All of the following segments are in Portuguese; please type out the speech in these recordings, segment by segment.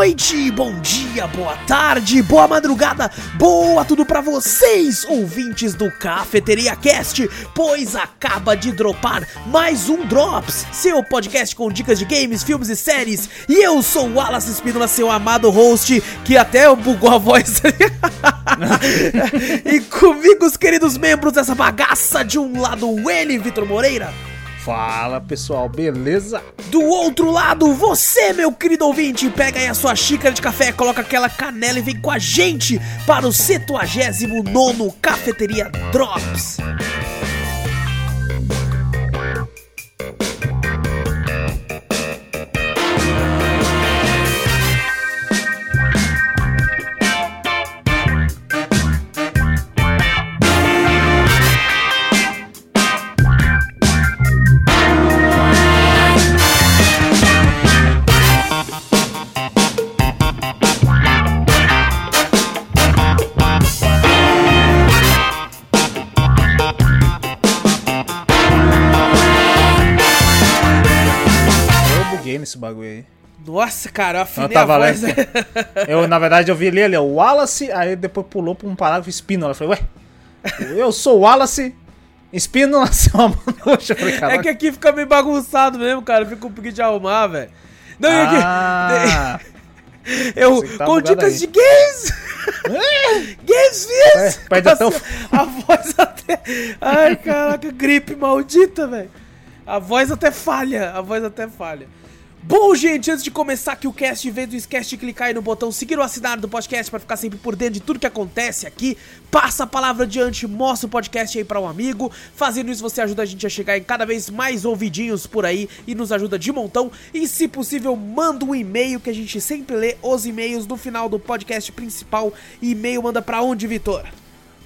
noite, bom dia, boa tarde, boa madrugada, boa tudo pra vocês, ouvintes do Cafeteria Cast, pois acaba de dropar mais um Drops, seu podcast com dicas de games, filmes e séries. E eu sou o Wallace Espínola, seu amado host, que até bugou a voz. e comigo os queridos membros dessa bagaça, de um lado ele, Vitor Moreira. Fala pessoal, beleza? Do outro lado, você, meu querido ouvinte, pega aí a sua xícara de café, coloca aquela canela e vem com a gente para o 79 Cafeteria Drops. Bagulho aí. Nossa, cara, eu afinei tava a voz. Eu, na verdade, eu vi ali, ali, ó, Wallace, aí depois pulou pra um parágrafo Espínola. Eu falei, ué, eu sou o Wallace, Espínola, seu eu falei, É que aqui fica meio bagunçado mesmo, cara. Fica um pouquinho de arrumar, velho. Não, e aqui. Ah, Eu, tá com dicas aí. de games! games Viz! É, até o- A voz até. Ai, caraca, gripe maldita, velho. A voz até falha, a voz até falha. Bom, gente, antes de começar aqui o cast, em vez do esquece de clicar aí no botão seguir ou assinar do podcast para ficar sempre por dentro de tudo que acontece aqui, passa a palavra adiante, mostra o podcast aí para um amigo. Fazendo isso, você ajuda a gente a chegar em cada vez mais ouvidinhos por aí e nos ajuda de montão. E se possível, manda um e-mail que a gente sempre lê os e-mails no final do podcast principal. E-mail manda pra onde, Vitor?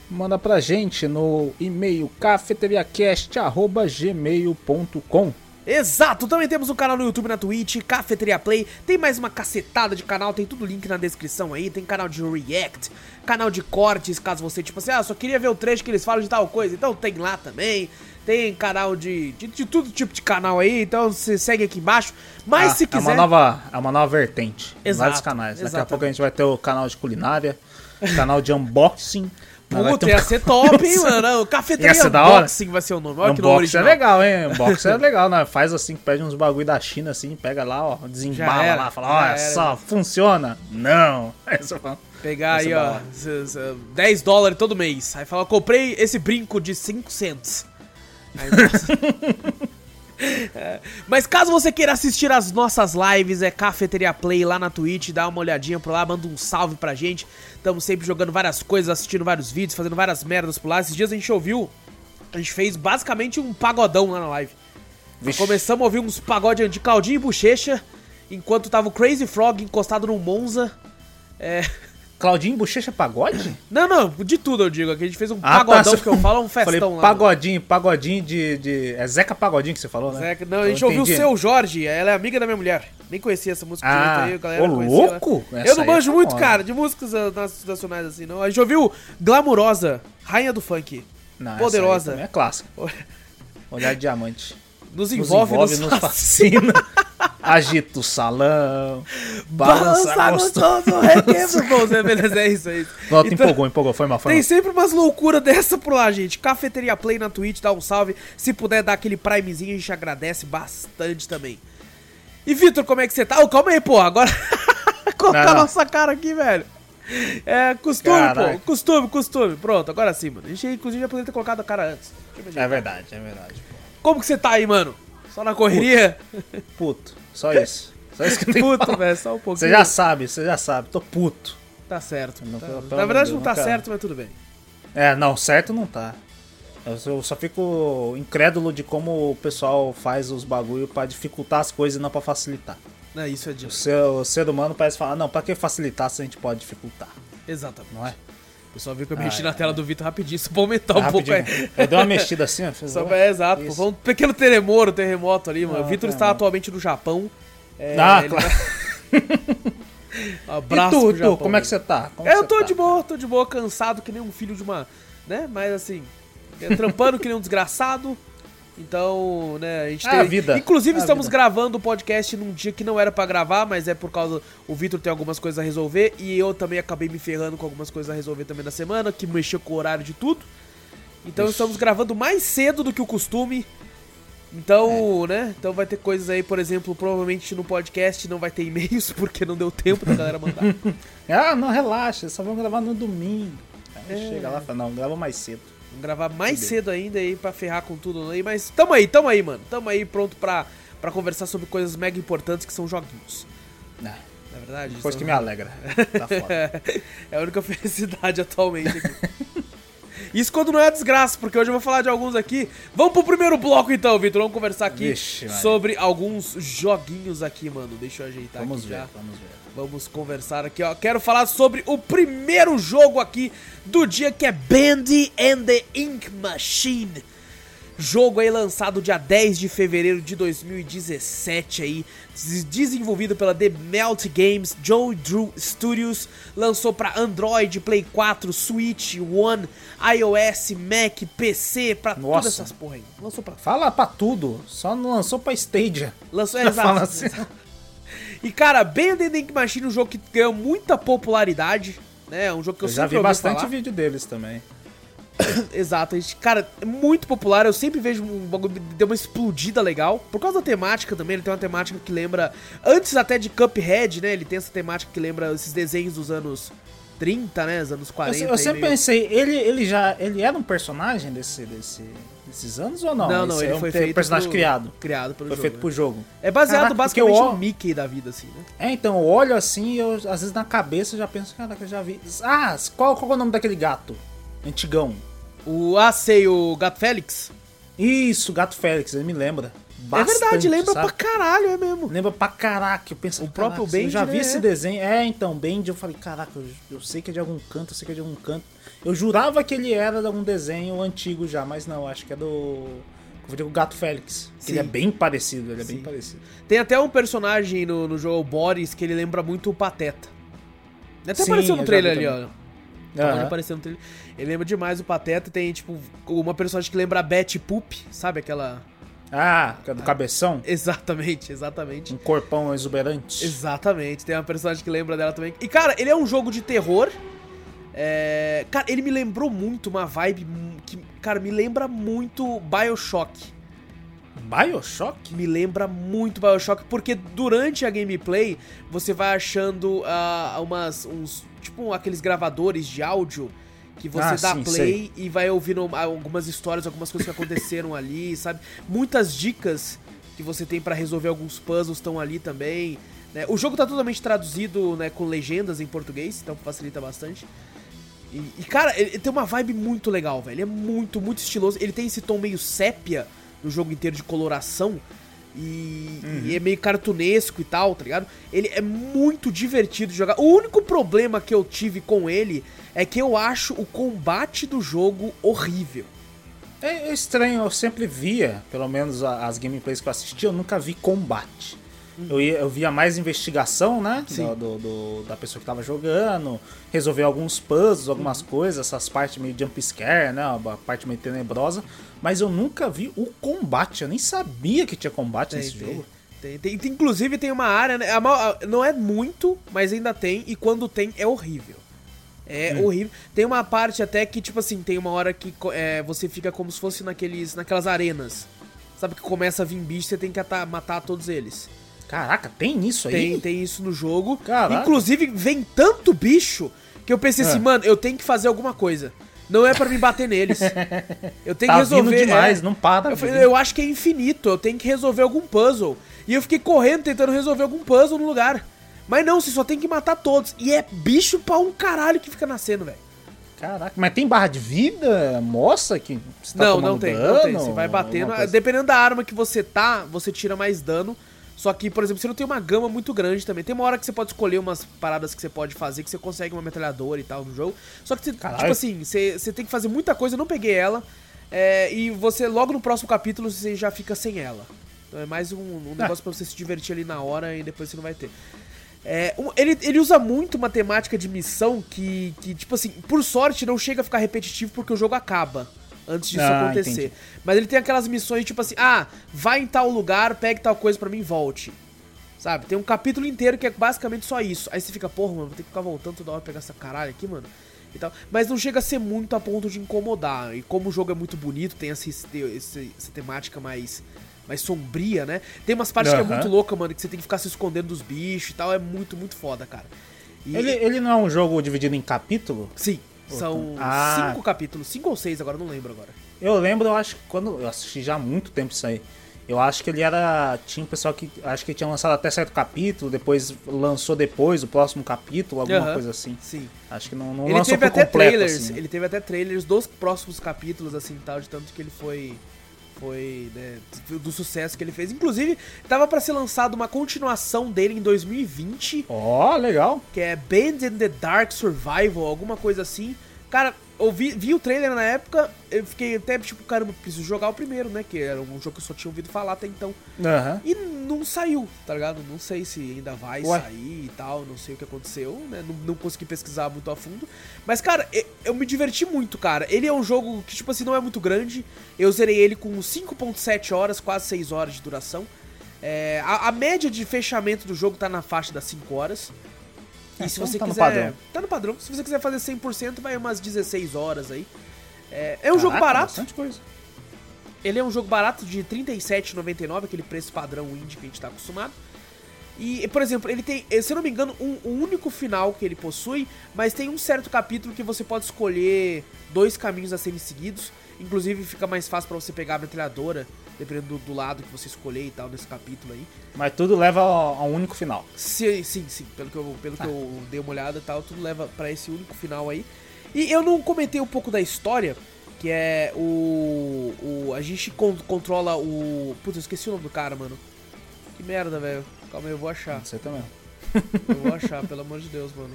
Manda pra gente no e-mail cafeteriacast.gmail.com Exato, também temos um canal no YouTube, na Twitch, Cafeteria Play, tem mais uma cacetada de canal, tem tudo link na descrição aí, tem canal de react, canal de cortes, caso você, tipo assim, ah, só queria ver o trecho que eles falam de tal coisa, então tem lá também, tem canal de, de, de todo tipo de canal aí, então você segue aqui embaixo, mas Ah, se É quiser... uma nova, é uma nova vertente. Exato, Vários canais. Daqui a exatamente. pouco a gente vai ter o canal de culinária, canal de unboxing. Puta, ia ser top, hein, mano, Cafeteria Ia ser da hora. Unboxing vai ser o nome, olha que nome é original. legal, hein? Unboxing é legal, né? Faz assim, pede uns bagulho da China, assim, pega lá, ó, desembala lá, fala, olha só, funciona? Não. Aí você fala, Pegar aí, ó, da hora. z- z- 10 dólares todo mês. Aí fala, comprei esse brinco de 5 centos. Aí. É, Mas caso você queira assistir as nossas lives, é Cafeteria Play lá na Twitch, dá uma olhadinha por lá, manda um salve pra gente. Estamos sempre jogando várias coisas, assistindo vários vídeos, fazendo várias merdas por lá. Esses dias a gente ouviu, a gente fez basicamente um pagodão lá na live. Vixe. Começamos a ouvir uns pagodes de Claudinho e Bochecha, enquanto tava o Crazy Frog encostado num Monza. É... Claudinho Bochecha Pagode? Não, não, de tudo eu digo. Aqui a gente fez um Ah, tá, pagodão que eu falo, um Falei festão lá. pagodinho, pagodinho de, de... É Zeca Pagodinho que você falou, né? Zeca, não, a gente ouviu o seu Jorge, ela é amiga da minha mulher. Nem conhecia essa música Ah, direito aí, a galera ô, louco? Eu não aí é manjo muito, cara, de músicas nacionais assim, não. A gente ouviu Glamurosa, Rainha do Funk. Não, Poderosa. É clássica. Olhar de diamante. Nos Nos envolve, envolve, nos, fascina. Agita o salão. Balança Balança gostoso. requebra, pô, Zé, beleza, é isso, é isso. Nota Então- empolgou, empolgou. Foi mal, foi Tem mal. sempre umas loucuras dessa por lá, gente. Cafeteria Play na Twitch, dá um salve. Se puder dar aquele primezinho, a gente agradece bastante também. E Vitor, como é que você tá? Ô, calma aí, pô. Agora. Colocar não. nossa cara aqui, velho. É, costume, Caralho. pô. Costume, costume. Pronto, agora sim, mano. A gente, inclusive, já poderia ter colocado a cara antes. É verdade, é verdade. Como que você tá aí, mano? Só na correria? Puto. Só isso. Só isso que eu tenho falar. velho, só um pouquinho. Você já sabe, você já sabe. Tô puto. Tá certo. Não, Tá- pelo- Na verdade, amor não tá Deus, certo, mas tudo bem. É, não, certo não tá. Eu só, fico incrédulo de como o pessoal faz os bagulho pra dificultar as coisas e não pra facilitar. É, isso é O de... ser, o ser humano parece falar, não, pra que facilitar se a gente pode dificultar? Exatamente. Não é? O pessoal viu que eu Ah, mexi é, na tela do Vitor rapidinho, só pra aumentar um pouco Rapidinho. aí. Eu dei uma mexida assim, ó. fiz- é, exato. Isso. Foi um pequeno terremoto, terremoto ali, mano. Ah, o Vitor está atualmente no Japão. É, Ah, claro. Abraço e tu, Japão, como é que velho. você tá? Como É, eu tô tá? de boa, tô de boa, cansado que nem um filho de uma. Né? Mas assim, é, trampando que nem um desgraçado. Então, né, a gente É tem. a vida. Inclusive, É a estamos vida. gravando o podcast num dia que não era pra gravar, mas é por causa. O Vitor tem algumas coisas a resolver e eu também acabei me ferrando com algumas coisas a resolver também na semana, que mexeu com o horário de tudo. Então Ixi. estamos gravando mais cedo do que o costume. Então, né? Então vai ter coisas aí, por exemplo, provavelmente no podcast não vai ter e-mails, porque não deu tempo da galera mandar. Ah, não, relaxa, só vamos gravar no domingo. Aí É. chega lá e fala, não, grava mais cedo. Vamos gravar mais Entendeu? cedo ainda aí pra ferrar com tudo aí, mas tamo aí, tamo aí, mano. Tamo aí pronto pra, pra conversar sobre coisas mega importantes que são joguinhos. Não, Na verdade, coisa que me alegra. Tá foda. é a única felicidade atualmente aqui. Isso quando não é desgraça, porque hoje eu vou falar de alguns aqui. Vamos pro primeiro bloco então, Vitor. Vamos conversar aqui Vixe, sobre alguns joguinhos aqui, mano. Deixa eu ajeitar Vamos aqui ver, já. vamos ver. Vamos conversar aqui, ó. Quero falar sobre o primeiro jogo aqui do dia, que é Bandy and the Ink Machine. Jogo aí lançado dia 10 de fevereiro de 2017 aí, des- desenvolvido pela The Melt Games, Joe Drew Studios, lançou pra Android, Play 4, Switch, One, iOS, Mac, PC, pra todas essas porra aí. Lançou pra Fala pra tudo, só não lançou pra Stadia. Lançou, é, exato. assim. E cara, Band and Ink Machine é um jogo que ganhou muita popularidade, né? É um jogo que eu, Eu já vi bastante falar. vídeo deles também. Exato, a gente- cara, é muito popular. Eu sempre vejo um bagulho deu uma explodida legal. Por causa da temática também, ele tem uma temática que lembra. Antes até de Cuphead, né? Ele tem essa temática que lembra esses desenhos dos anos 30, né? Os anos Eu, 40. se- eu aí, sempre meio- pensei, ele, ele já ele era um personagem desse, desse, desses anos ou não? Não, não, Esse ele é um foi feito. personagem pro- criado. Criado pelo Foi jogo. feito né? pro jogo. É baseado Caraca, basicamente eu- no Mickey da vida, assim, né? É, então, eu olho assim e eu, às vezes na cabeça eu já penso, caraca, eu já vi. Ah, qual, qual é o nome daquele gato? Antigão. O Ah, sei, o Gato Félix. Isso, Gato Félix, ele me lembra. É verdade, bastante, lembra sabe? pra caralho, é mesmo. Lembra pra caraca, eu penso, O próprio caraca, eu já vi né? esse desenho. É, então, Bendy, eu falei, caraca, eu, eu sei que é de algum canto, eu sei que é de algum canto. Eu jurava que ele era de algum desenho antigo já, mas não, acho que é do. O Gato Félix. que Ele é bem parecido, ele é bem Sim. parecido. Tem até um personagem no, no jogo o Boris que ele lembra muito o Pateta. Ele Até Sim, apareceu eu no trailer ali, também. ó. Aham. aparecendo no trailer. Ele lembra demais o Pateta. Tem, tipo, uma personagem que lembra a Betty Poop, sabe? Aquela. Ah, que é do cabeção? Exatamente, exatamente. Um corpão exuberante. Exatamente, tem uma personagem que lembra dela também. E, cara, ele é um jogo de terror. É... Cara, ele me lembrou muito uma vibe que, cara, me lembra muito Bioshock. Bioshock? Me lembra muito Bioshock, porque durante a gameplay você vai achando ah, umas. uns. Tipo aqueles gravadores de áudio que você Ah, dá sim, play e vai ouvindo algumas histórias, algumas coisas que aconteceram ali, sabe? Muitas dicas que você tem pra resolver alguns puzzles estão ali também. né? O jogo tá totalmente traduzido né, com legendas em português, então facilita bastante. E, e, cara, ele, ele tem uma vibe muito legal, velho. Ele é muito, muito estiloso. Ele tem esse tom meio sépia no jogo inteiro de coloração. E, e é meio cartunesco e tal, tá ligado? Ele é muito divertido de jogar. O único problema que eu tive com ele é que eu acho o combate do jogo horrível. É estranho, eu sempre via, pelo menos a- as gameplays que eu assisti, eu nunca vi combate. Eu, ia, eu via mais investigação, né? Sim. Do, do- do- da pessoa que tava jogando, resolver alguns puzzles, algumas Uhum. coisas, essas partes meio jump scare, né? Uma parte meio tenebrosa. Mas eu nunca vi o combate, eu nem sabia que tinha combate nesse jogo. Tem, tem, tem- inclusive tem uma área, né? a a- não é muito, mas ainda tem, e quando tem é horrível. É Hum. horrível. Tem uma parte até que, tipo assim, tem uma hora que é, você fica como se fosse naqueles, naquelas arenas. Sabe que começa a vir bicho, você tem que ata- matar todos eles. Caraca, tem isso aí? Tem, tem isso no jogo. Caraca. Inclusive, vem tanto bicho que eu pensei assim, É. mano, eu tenho que fazer alguma coisa. Não é pra me bater neles. Eu tenho Tá que resolver. vindo demais, é. não para. Eu, falei, eu acho que é infinito, eu tenho que resolver algum puzzle. E eu fiquei correndo tentando resolver algum puzzle no lugar. Mas não, você só tem que matar todos. E é bicho pra um caralho que fica nascendo, velho. Caraca, mas tem barra de vida? Mostra que você tá não, não tem, dano? não tem. Você vai batendo. coisa? Dependendo da arma que você tá, você tira mais dano. Só que, por exemplo, você não tem uma gama muito grande também. Tem uma hora que você pode escolher umas paradas que você pode fazer, que você consegue uma metralhadora e tal no jogo. Só que, você, tipo assim, você, você tem que fazer muita coisa, eu não peguei ela. é, e você, logo no próximo capítulo, você já fica sem ela. Então é mais um, um negócio pra você se divertir ali na hora e depois você não vai ter. É, ele, ele usa muito uma temática de missão que, que, tipo assim, por sorte não chega a ficar repetitivo porque o jogo acaba. antes disso Ah, acontecer. entendi. Mas ele tem aquelas missões tipo assim: ah, vai em tal lugar, pegue tal coisa pra mim e volte. Sabe? Tem um capítulo inteiro que é basicamente só isso. Aí você fica, porra, mano, vou ter que ficar voltando toda hora pegar essa caralho aqui, mano. E tal. Mas não chega a ser muito a ponto de incomodar. E como o jogo é muito bonito, tem essa, esse- essa temática mais, mais sombria, né? Tem umas partes que é muito louca, mano, que você tem que ficar se escondendo dos bichos e tal. É muito, muito foda, cara. E- Ele, ele não é um jogo dividido em capítulo? Sim, são Ah. cinco capítulos, cinco ou seis agora, não lembro agora. Eu lembro, eu acho que quando eu assisti já há muito tempo isso aí. Eu acho que ele era. Tinha um pessoal que. Acho que tinha lançado até certo capítulo, depois lançou depois o próximo capítulo, alguma Aham. coisa assim. Sim. Acho que não, não Ele lançou teve por até completo, trailers, assim, né? ele teve até trailers dos próximos capítulos, assim, tal, de tanto que ele foi. Foi, né, do sucesso que ele fez. Inclusive, tava pra ser lançado uma continuação dele em 2020, Ó, legal. que é Band in the Dark Survival, alguma coisa assim. Cara, eu vi, o trailer na época, eu fiquei até tipo, caramba, preciso jogar o primeiro, né? Que era um jogo que eu só tinha ouvido falar até então. Aham. E não saiu, tá ligado? Não sei se ainda vai Ué. sair e tal, não sei o que aconteceu, né? Não, não consegui pesquisar muito a fundo. Mas, cara, e- eu me diverti muito, cara. Ele é um jogo que, tipo assim, não é muito grande. Eu zerei ele com 5.7 horas, quase 6 horas de duração. É, a, a média de fechamento do jogo tá na faixa das 5 horas. E se então você tá no quiser. padrão. Tá no padrão. Se você quiser fazer 100%, vai umas 16 horas aí. É, é um jogo Caraca, barato. Bastante coisa. Ele é um jogo barato de R$ 37,99, aquele preço padrão indie que a gente tá acostumado. E, por exemplo, ele tem, se eu não me engano, um, um único final que ele possui, mas tem um certo capítulo que você pode escolher dois caminhos a serem seguidos. Inclusive fica mais fácil pra você pegar a metralhadora, dependendo do, do lado que você escolher e tal, nesse capítulo aí. Mas tudo leva ao, ao único final. Sim, sim, sim. Pelo que eu, pelo que eu dei uma olhada e tal, tudo leva pra esse único final aí. E eu não comentei um pouco da história, que é o. o a gente con- controla o. Putz, eu esqueci o nome do cara, mano. Que merda, velho. Calma aí, eu vou achar. Você também. Eu vou achar, pelo amor de Deus, mano.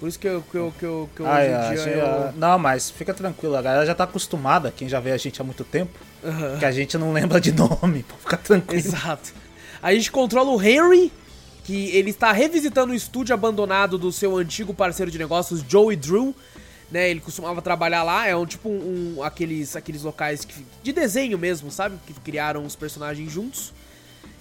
Por isso que eu, que eu, que eu, que eu em ai, dia. eu- Não, mas fica tranquilo, a galera já tá acostumada, quem já vê a gente há muito tempo, Aham. que a gente não lembra de nome, pra ficar tranquilo. Exato. A gente controla o Henry, que ele está revisitando o estúdio abandonado do seu antigo parceiro de negócios, Joey Drew. Né, ele costumava trabalhar lá, é um tipo um, aqueles, aqueles locais que- de desenho mesmo, sabe? Que criaram os personagens juntos.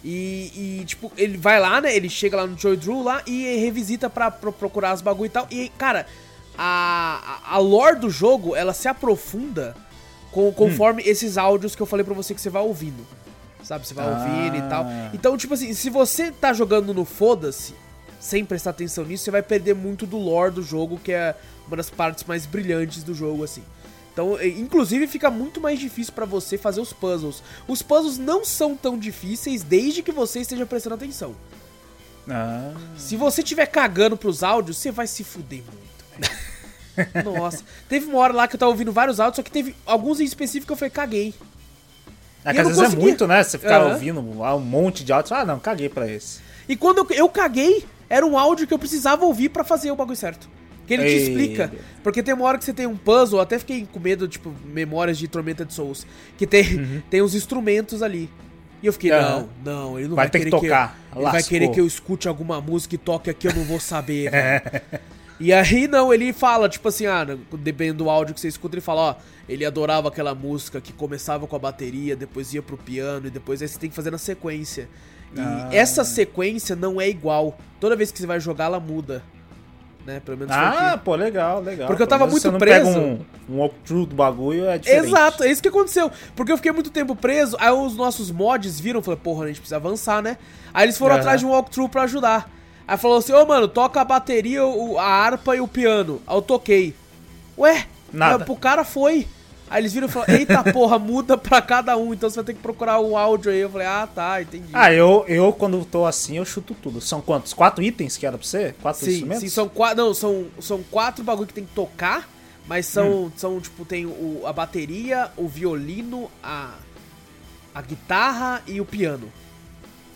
E, e, tipo, ele vai lá, né? Ele chega lá no Joey Drew lá e revisita pra, pro- procurar os bagulho e tal. E, cara, a, a lore do jogo, ela se aprofunda com- conforme esses áudios que eu falei pra você que você vai ouvindo. Sabe? Você vai Ah. ouvindo e tal. Então, tipo assim, se você tá jogando no foda-se, sem prestar atenção nisso, você vai perder muito do lore do jogo, que é uma das partes mais brilhantes do jogo, assim. Então, inclusive, fica muito mais difícil pra você fazer os puzzles. Os puzzles não são tão difíceis desde que você esteja prestando atenção. Ah, Se você estiver cagando pros áudios, você vai se fuder muito. Nossa. Teve uma hora lá que eu tava ouvindo vários áudios, só que teve alguns em específico que eu falei, caguei. é que às vezes é muito, né? Você ficar Aham. ouvindo um monte de áudio, ah, não, caguei pra esse. E quando eu, eu caguei, era um áudio que eu precisava ouvir pra fazer o bagulho certo. Que ele te Ei. explica. Porque tem uma hora que você tem um puzzle, até fiquei com medo, tipo, memórias de Tormenta de Souls. Que tem, tem uns instrumentos ali. E eu fiquei, Uhum. Não, não, ele não Vai vai, ter que querer tocar. eu, ele vai querer que eu escute alguma música e toque aqui, eu não vou saber, velho. E aí, não, ele fala, tipo assim, ah, dependendo do áudio que você escuta, ele fala, ó, ele adorava aquela música que começava com a bateria, depois ia pro piano, e depois aí você tem que fazer na sequência. E Ah. essa sequência não é igual. Toda vez que você vai jogar, ela muda. Né? Pelo menos Ah, aqui. pô, legal, legal. Porque eu tava muito preso. Pega um, um walkthrough do bagulho é diferente. Exato, é isso que aconteceu. Porque eu fiquei muito tempo preso, aí os nossos mods viram, falaram, porra, a gente precisa avançar, né? Aí eles foram Aham. atrás de um walkthrough pra ajudar. Aí falou assim, ô mano, toca a bateria, a harpa e o piano. Aí eu toquei. Ué, Nada. pro cara foi. Aí eles viram e falaram, eita porra, muda pra cada um, então você vai ter que procurar o áudio aí. Eu falei, ah tá, entendi. Ah, eu, eu quando tô assim, eu chuto tudo. São quantos? Quatro itens que era pra você? Quatro Sim, instrumentos? sim, são quatro. Não, são, são quatro bagulho que tem que tocar, mas são, são tipo, tem o, a bateria, o violino, a, a guitarra e o piano.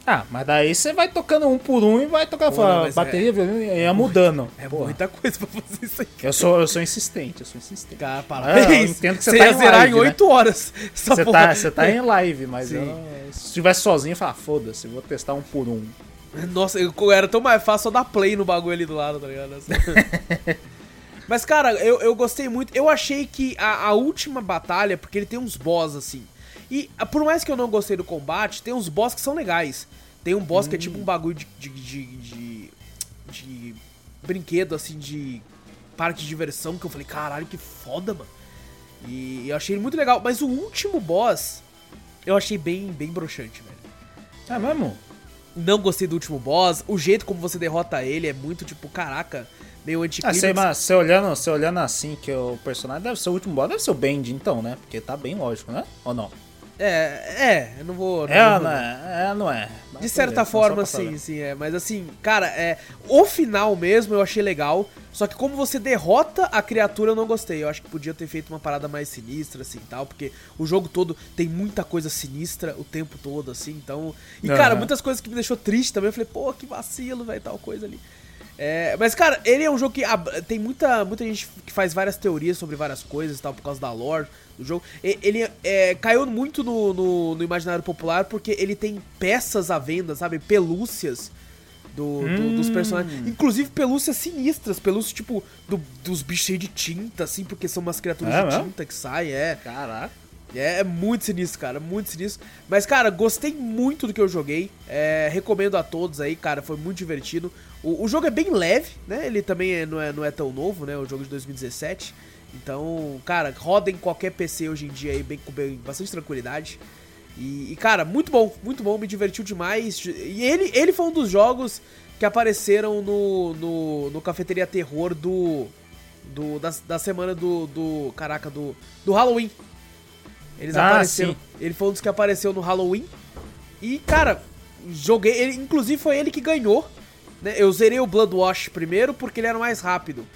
Ah, mas daí você vai tocando um por um e vai tocar Pô, não, bateria, violino, e ia mudando. É muita coisa pra fazer isso aí. Eu sou, eu sou insistente, eu sou insistente. Cara, Ah, parabéns. eu entendo que você você tá ia em zerar live, em né? 8 horas. Essa Você porra. tá, você tá em live, mas eu, se estivesse sozinho, eu falava, foda-se, vou testar um por um. Nossa, era tão mais fácil só dar play no bagulho ali do lado, tá ligado? Mas, cara, eu, eu gostei muito. Eu achei que a, a última batalha, porque ele tem uns boss assim. E ah, por mais que eu não gostei do combate, tem uns boss que são legais. Tem um boss que é tipo um bagulho de, de, de, de, de brinquedo, assim, de parque de diversão, que eu falei, caralho, que foda, mano. E eu achei ele muito legal. Mas o último boss, eu achei bem, bem broxante, velho. É mesmo? Não gostei do último boss. O jeito como você derrota ele é muito tipo, caraca, meio Ah, anticlímax. sei, mas você olhando, você olhando assim que o personagem deve ser o último boss, deve ser o Bend então, né? Porque tá bem lógico, né? Ou não? É, é, eu não vou. não É, vou- não é, é, não é. Mas De certa beleza, forma, sim, sim, é. Mas assim, cara, é. O final mesmo eu achei legal. Só que como você derrota a criatura, eu não gostei. Eu acho que podia ter feito uma parada mais sinistra, assim tal. Porque o jogo todo tem muita coisa sinistra o tempo todo, assim. Então. E, Aham. cara, muitas coisas que me deixou triste também. Eu falei, pô, que vacilo, velho, tal coisa ali. É, mas, cara, ele é um jogo que tem muita, muita gente que faz várias teorias sobre várias coisas e tal, por causa da lore do jogo. Ele é, caiu muito no, no- no imaginário popular porque ele tem peças à venda, sabe? Pelúcias do, do- dos Hum. personagens. Inclusive pelúcias sinistras, pelúcias tipo do- dos bichos cheios de tinta, assim, porque são umas criaturas É de tinta que saem, é. Caraca. É, é muito sinistro, cara, muito sinistro. Mas, cara, gostei muito do que eu joguei. É, recomendo a todos aí, cara, foi muito divertido. O, o jogo é bem leve, né? Ele também é- não, é, não é tão novo, né? O jogo de 2017. Então, cara, roda em qualquer PC hoje em dia aí, bem, com bem- bastante tranquilidade. E, e, cara, muito bom, muito bom, me divertiu demais. E ele, ele foi um dos jogos que apareceram no, no, no Cafeteria Terror do. do da, da semana do, do. Caraca, do. Do Halloween. Eles Ah, apareceram. sim. Ele foi um dos que apareceu no Halloween. E, cara, joguei. Ele, inclusive foi ele que ganhou. Né? Eu zerei o Bloodwash primeiro porque ele era mais rápido.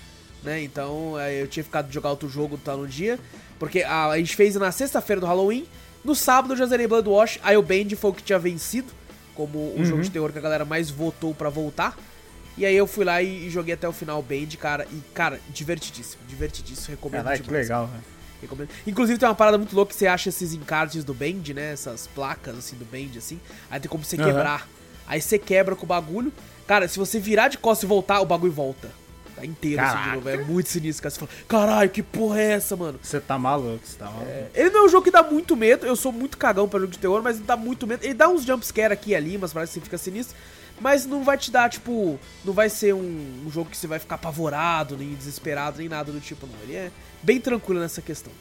Né? Então aí eu tinha ficado de jogar outro jogo tá no dia. Porque a, a gente fez na sexta-feira do Halloween. No sábado eu já zerei Bloodwash. Aí o Band foi o que tinha vencido. Como o Uhum. jogo de terror que a galera mais votou pra voltar. E aí eu fui lá e, e joguei até o final o Band, cara. E, cara, divertidíssimo. Divertidíssimo. Recomendo Caralho, que demais. legal, velho. Recomendo. Inclusive tem uma parada muito louca que você acha esses encartes do Band, né? Essas placas assim do Band, assim. Aí tem como você Aham. quebrar. Aí você quebra com o bagulho. Cara, se você virar de costas e voltar, o bagulho volta. Tá inteiro assim de Caraca. novo. É muito sinistro, cara. Você fala, caralho, que porra é essa, mano? Você tá maluco, você tá maluco. Ele não é um jogo que dá muito medo. Eu sou muito cagão pra jogo de terror, mas ele dá muito medo. Ele dá uns jumpscare aqui e ali, mas parece que você fica sinistro. Mas não vai te dar, tipo. Não vai ser um, um jogo que você vai ficar apavorado, nem desesperado, nem nada do tipo, não. Ele é bem tranquilo nessa questão.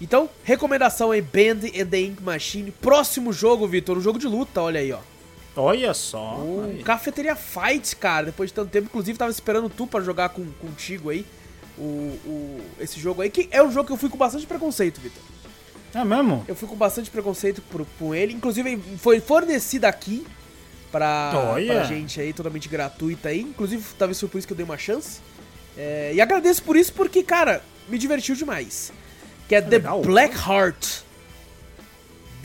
Então, recomendação aí: Band and the Ink Machine. Próximo jogo, Vitor, um jogo de luta, olha aí, ó. Olha só. O aí. Cafeteria Fight, cara, depois de tanto tempo. Inclusive, tava esperando tu pra jogar com, contigo aí. O, o, esse jogo aí, que é um jogo que eu fui com bastante preconceito, Vitor. É mesmo? Eu fui com bastante preconceito por, com ele. Inclusive, foi fornecido aqui pra, Olha. pra gente aí, totalmente gratuita aí. Inclusive, talvez foi por isso que eu dei uma chance. É, e agradeço por isso, porque, cara, me divertiu demais. Que é The legal. Black Heart.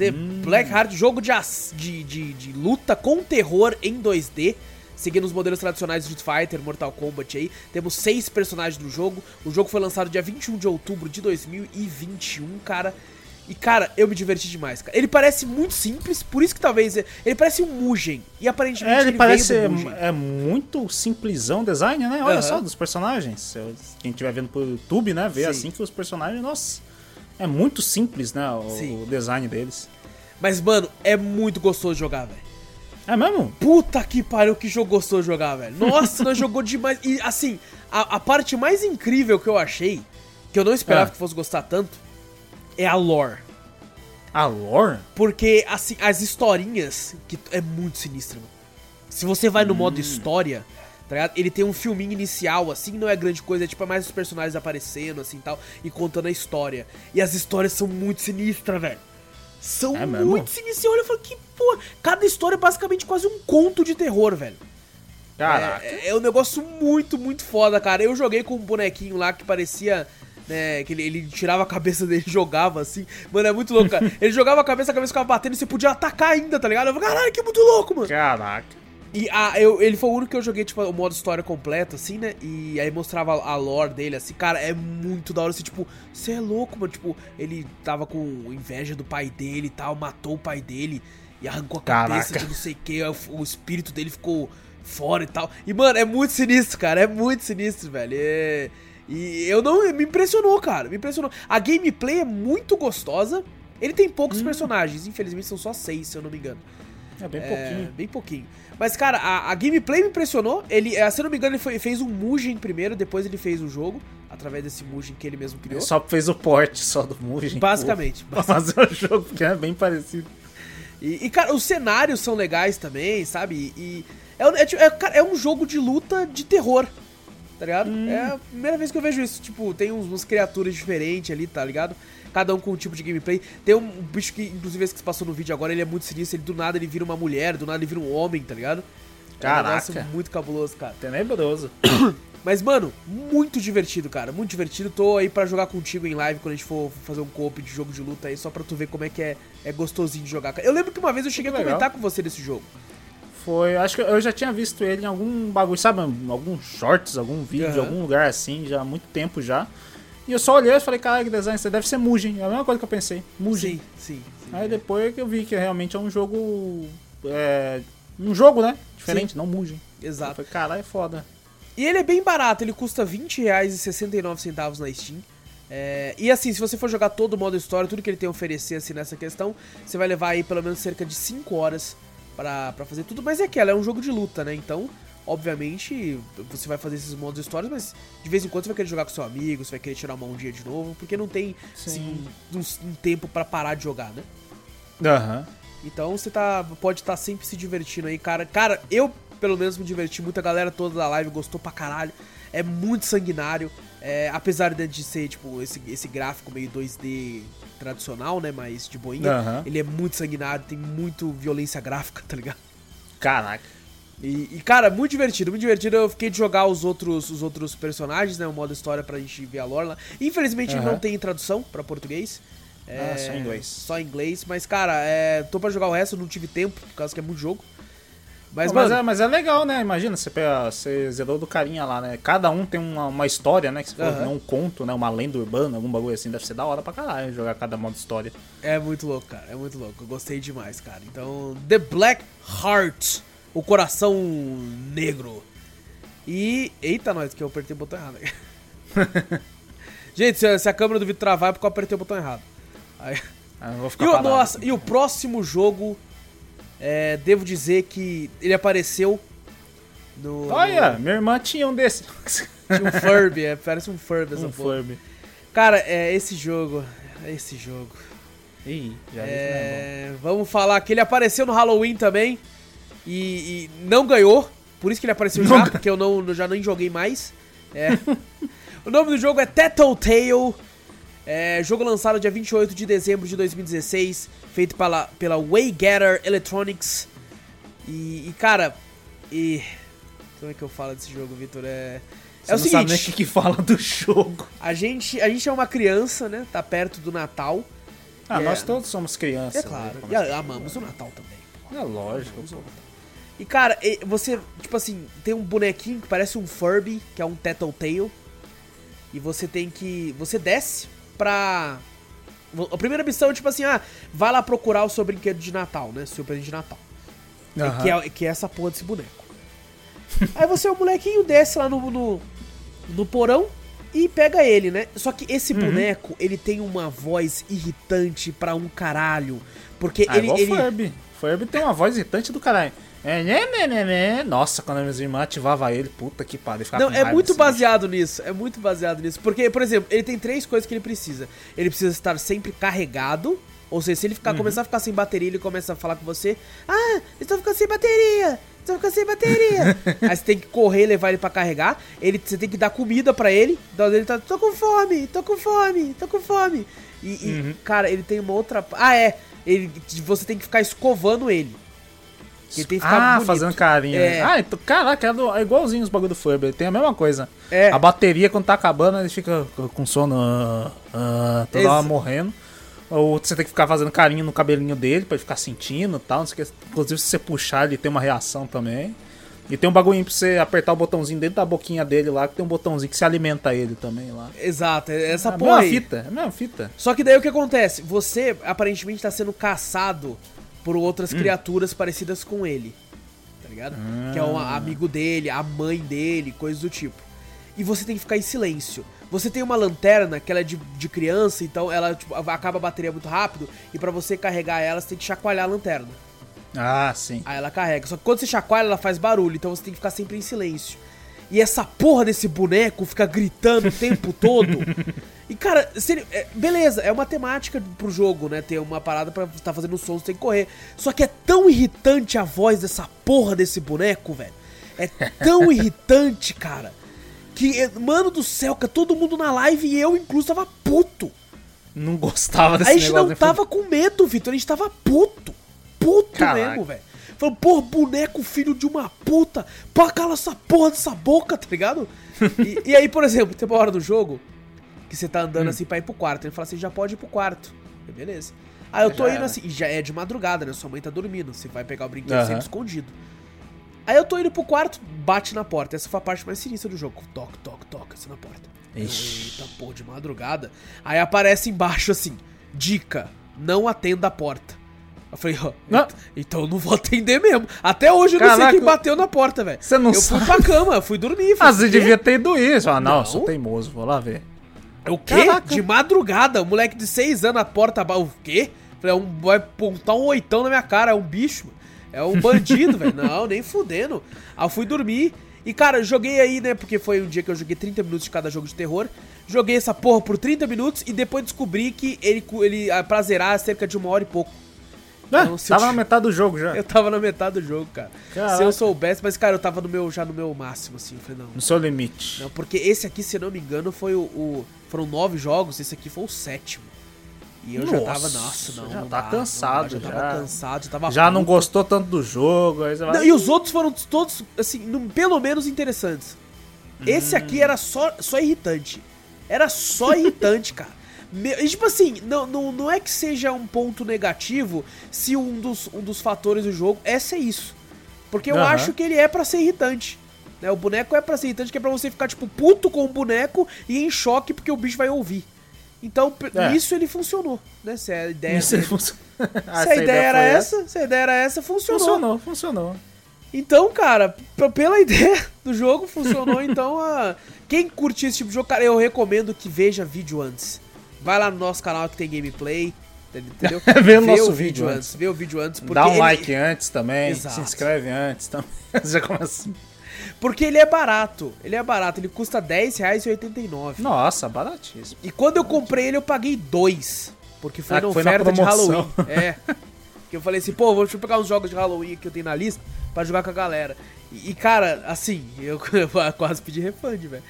The Hum. Black Heart, jogo de, de, de, de luta com terror em 2D. Seguindo os modelos tradicionais de Street Fighter, Mortal Kombat aí. Temos seis personagens no jogo. O jogo foi lançado dia 21 de outubro de 2021, cara. E, cara, eu me diverti demais, cara. Ele parece muito simples, por isso que talvez... Ele parece um Mugen. E aparentemente É, ele parece veio do Mugen. é muito simplesão o design, né? Olha Aham. só, dos personagens. Quem estiver vendo pelo YouTube, né? Vê Sim. assim que os personagens, nossa, é muito simples, né? O, Sim. o design deles. Mas, mano, é muito gostoso jogar, velho. É mesmo? Puta que pariu, que jogo gostoso jogar, velho. Nossa, nós jogou demais. E, assim, a, a parte mais incrível que eu achei, que eu não esperava Ah. que fosse gostar tanto, é a lore. A lore? Porque, assim, as historinhas, que é muito sinistra, mano. Se você vai no Hum. modo história, tá ligado? Ele tem um filminho inicial, assim, não é grande coisa, é tipo é mais os personagens aparecendo, assim, tal, e contando a história. E as histórias são muito sinistras, velho. São É muito sinistras. Você olha e fala, que porra. Cada história é basicamente quase um conto de terror, velho. Caraca. É, é um negócio muito, muito foda, cara. Eu joguei com um bonequinho lá que parecia. Né, que ele, ele tirava a cabeça dele e jogava assim. Mano, é muito louco, cara. Ele jogava a cabeça, a cabeça ficava batendo e você podia atacar ainda, tá ligado? Eu falei, caralho, que muito louco, mano. Caraca. E a, eu, ele foi o único que eu joguei, tipo, o modo história completo, assim, né? E aí mostrava a lore dele, assim, cara, é muito da hora, assim, tipo, você é louco, mano. Tipo, ele tava com inveja do pai dele e tal, matou o pai dele e arrancou a cabeça Caraca. de não sei o que, o, o espírito dele ficou fora e tal. E, mano, é muito sinistro, cara. É muito sinistro, velho. É... E eu não. Me impressionou, cara. Me impressionou. A gameplay é muito gostosa. Ele tem poucos hum. personagens, infelizmente são só seis, se eu não me engano. É bem é, pouquinho. Bem pouquinho. Mas, cara, a, a, gameplay me impressionou. Ele, eh, se eu não me engano, ele foi, fez um Mugen primeiro, depois ele fez o jogo, através desse Mugen que ele mesmo criou. Ele só fez o port só do Mugen. Basicamente. Pra fazer o jogo, que é bem parecido. E, e, cara, os cenários são legais também, sabe? E, é, é, é, é um jogo de luta de terror, tá ligado? Hum. É a primeira vez que eu vejo isso. Tipo, tem uns, umas criaturas diferentes ali, tá ligado? Cada um com um tipo de gameplay. Tem um bicho que, inclusive, esse que se passou no vídeo agora, ele é muito sinistro. Ele do nada ele vira uma mulher, do nada ele vira um homem, tá ligado? Caraca. É um muito cabuloso, cara. Tenebroso. Mas, mano, muito divertido, cara. Muito divertido. Tô aí pra jogar contigo em live quando a gente for fazer um coop de jogo de luta aí, só pra tu ver como é que é, é gostosinho de jogar. Eu lembro que uma vez eu cheguei a comentar com você desse jogo. Foi, acho que eu já tinha visto ele em algum bagulho, sabe? Alguns shorts, algum vídeo, uhum. algum lugar assim, já há muito tempo já. E eu só olhei e falei, cara, que design, você deve ser Mugen. É a mesma coisa que eu pensei. Mugen. Sim, sim, sim. Aí depois que eu vi que realmente é um jogo. É, um jogo, né? Diferente, sim. não Mugen. Exato. Eu falei, caralho, é foda. E ele é bem barato, ele custa R$20,69 na Steam. É, e assim, se você for jogar todo o modo história, tudo que ele tem a oferecer assim, nessa questão, você vai levar aí pelo menos cerca de 5 horas pra fazer tudo. Mas é aquela, é um jogo de luta, né? Então, obviamente, você vai fazer esses modos histórias, mas de vez em quando você vai querer jogar com seu amigo, você vai querer tirar uma um dia de novo, porque não tem assim, um, um, tempo para parar de jogar, né? Aham. Uhum. Então você tá, pode estar tá sempre se divertindo aí, cara. Cara, eu pelo menos me diverti muito, a galera toda da live gostou pra caralho. É muito sanguinário, é, apesar de ser, tipo, esse, esse gráfico meio 2D tradicional, né, mas de boinha, uhum. ele é muito sanguinário, tem muito violência gráfica, tá ligado? Caraca. E, e, cara, muito divertido, muito divertido. Eu fiquei de jogar os outros, os outros personagens, né? O modo história pra gente ver a lore lá. Infelizmente uhum. não tem tradução pra português. É, ah, só em inglês. Só em inglês. Mas, cara, é, tô pra jogar o resto, não tive tempo, por causa que é muito jogo. Mas, mas, é, mas é legal, né? Imagina, você, pega, você zerou do carinha lá, né? Cada um tem uma, uma história, né? Que se uhum. um conto, né? Uma lenda urbana, algum bagulho assim. Deve ser da hora pra caralho jogar cada modo história. É muito louco, cara. É muito louco. Eu gostei demais, cara. Então, The Black Heart. O coração negro. E. Eita, nós, que eu apertei o botão errado. Gente, se, se, a câmera do vídeo travar é porque eu apertei o botão errado. Aí... Ah, vou ficar e, o, nossa, e o próximo jogo é, devo dizer que ele apareceu no. Olha, minha irmã tinha um desses. Tinha um Furby, é, parece um Furby essa um porra. Furby. Cara, é esse jogo. É esse jogo. Ih, já é, Vamos falar que ele apareceu no Halloween também. E, e não ganhou. Por isso que ele apareceu já, porque eu não, já nem joguei mais. É. o nome do jogo é Tattletale. É, jogo lançado dia 28 de dezembro de 2016, feito pela, pela Waygetter Electronics. E, e, cara, e. Como é que eu falo desse jogo, Vitor? É. Você é o não seguinte, sabe nem o que, que fala do jogo. A gente, a gente é uma criança, né? Tá perto do Natal. Ah, nós é... todos somos crianças. É claro. Né? E amamos o Natal também. É lógico. E cara, você, tipo assim, tem um bonequinho que parece um Furby, que é um Tattletale. E você tem que. Você desce pra. A primeira missão é tipo assim, ah, vai lá procurar o seu brinquedo de Natal, né? Seu presente de Natal. Uhum. Que, é, que é essa porra desse boneco. Aí você, o molequinho, desce lá no, no, no, porão e pega ele, né? Só que esse uhum. boneco, ele tem uma voz irritante pra um caralho. Porque ah, ele. Igual ele... Furby. Furby tem uma voz irritante do caralho. É, né, né, né, né. Nossa, quando a minha irmã ativava ele, puta que pariu. Não, é muito baseado bicho. nisso. É muito baseado nisso. Porque, por exemplo, ele tem três coisas que ele precisa. Ele precisa estar sempre carregado. Ou seja, se ele ficar, uhum. começar a ficar sem bateria, ele começa a falar com você: Ah, estou ficando sem bateria! Estou ficando sem bateria! Aí você tem que correr levar ele pra carregar. Ele, você tem que dar comida pra ele. Então ele tá: Tô com fome, tô com fome, tô com fome. E, e uhum. cara, ele tem uma outra. Ah, é. Ele, você tem que ficar escovando ele. Que tem que ficar ah, bonito. fazendo carinho. É. Ah, então, caraca, é, é igualzinho os bagulho do Furby. Tem a mesma coisa. É. A bateria, quando tá acabando, ele fica com sono. Uh, uh, toda hora morrendo. Ou você tem que ficar fazendo carinho no cabelinho dele pra ele ficar sentindo e tal. Inclusive, se você puxar, ele tem uma reação também. E tem um bagulho pra você apertar o botãozinho dentro da boquinha dele lá, que tem um botãozinho que se alimenta ele também lá. Exato, é essa é porra. É a mesma fita, é a mesma fita. Só que daí o que acontece? Você aparentemente tá sendo caçado por outras hum. criaturas parecidas com ele. Tá ligado? Que é um ah. amigo dele, a mãe dele, coisas do tipo. E você tem que ficar em silêncio. Você tem uma lanterna que ela é de, de criança, então ela tipo, acaba a bateria muito rápido. E para você carregar ela, você tem que chacoalhar a lanterna. Ah, sim. Aí ela carrega. Só que quando você chacoalha, ela faz barulho, então você tem que ficar sempre em silêncio. E essa porra desse boneco fica gritando o tempo todo. E, cara, é, beleza, é uma temática pro jogo, né? Ter uma parada pra estar tá fazendo som sem correr. Só que é tão irritante a voz dessa porra desse boneco, velho. É tão irritante, cara. Que, mano do céu, que todo mundo na live e eu, incluso, tava puto. Não gostava desse A gente não tava com medo, Vitor. A gente tava puto. Puto Caraca. mesmo, velho. Falando, porra, boneco, filho de uma puta. Pá, cala essa porra dessa boca, tá ligado? e, e, aí, por exemplo, tem uma hora do jogo que você tá andando hum. assim pra ir pro quarto. Ele fala assim, já pode ir pro quarto. beleza. Aí eu tô já indo assim, e já é de madrugada, né? Sua mãe tá dormindo. Você vai pegar o brinquedo uhum. sempre escondido. Aí eu tô indo pro quarto, bate na porta. Essa foi a parte mais sinistra do jogo. Toque, toque, toque, assim na porta. Ixi. Eita, porra, de madrugada. Aí aparece embaixo assim: dica, não atenda a porta. Eu falei, ó, não. então eu não vou atender mesmo. Até hoje eu Caraca, não sei quem bateu na porta, velho. Você não Eu sabe. fui pra cama, eu fui dormir. Ah, você devia ter ido isso. Ah, não, não, sou teimoso, vou lá ver. O quê? Caraca. De madrugada, um moleque de 6 anos, a porta... O quê? Falei, é um, vai pontar um oitão na minha cara, é um bicho. É um bandido, velho. Não, nem fudendo. Aí eu fui dormir. E, cara, eu joguei aí, né? Porque foi um dia que eu joguei 30 minutos de cada jogo de terror. Joguei essa porra por 30 minutos e depois descobri que ele, ele ah, pra zerar cerca de uma hora e pouco. Ah, então, tava na metade do jogo já. Eu tava na metade do jogo, cara. Caraca. Se eu soubesse, mas, cara, eu tava no meu, já no meu máximo, assim. Eu falei, não. No seu limite. Não, porque esse aqui, se eu não me engano, foi o. o foram nove jogos, esse aqui foi o sétimo. E eu nossa, já tava, nossa, não. Já não tá dá, cansado, já. Já tava cansado, já tava. Já puto. não gostou tanto do jogo. Aí vai... não, e os outros foram todos, assim, pelo menos interessantes. Hum. Esse aqui era só, só irritante. Era só irritante, cara. E, tipo assim, não, não, não é que seja um ponto negativo se um dos, um dos fatores do jogo é ser isso. Porque eu uhum. acho que ele é para ser irritante. Né? O boneco é pra ser irritante, que é pra você ficar, tipo, puto com o boneco e em choque porque o bicho vai ouvir. Então, é. isso ele funcionou, né? Se a ideia, isso dele... func... ah, se a ideia era essa, essa, se a ideia era essa, funcionou. Funcionou, funcionou. Então, cara, pela ideia do jogo, funcionou. então, a... quem curtir esse tipo de jogo, cara, eu recomendo que veja vídeo antes. Vai lá no nosso canal que tem gameplay. Entendeu? vê o nosso vídeo antes. antes. Vê o vídeo antes. Dá um ele... like antes também. Exato. Se inscreve antes também. Já começa. Porque ele é barato. Ele é barato. Ele custa R$10,89. Nossa, baratíssimo. E quando eu comprei ele, eu paguei dois. Porque foi ah, na oferta foi na de Halloween. É. que eu falei assim, pô, vou pegar uns jogos de Halloween que eu tenho na lista pra jogar com a galera. E, e cara, assim, eu, eu quase pedi refund, velho.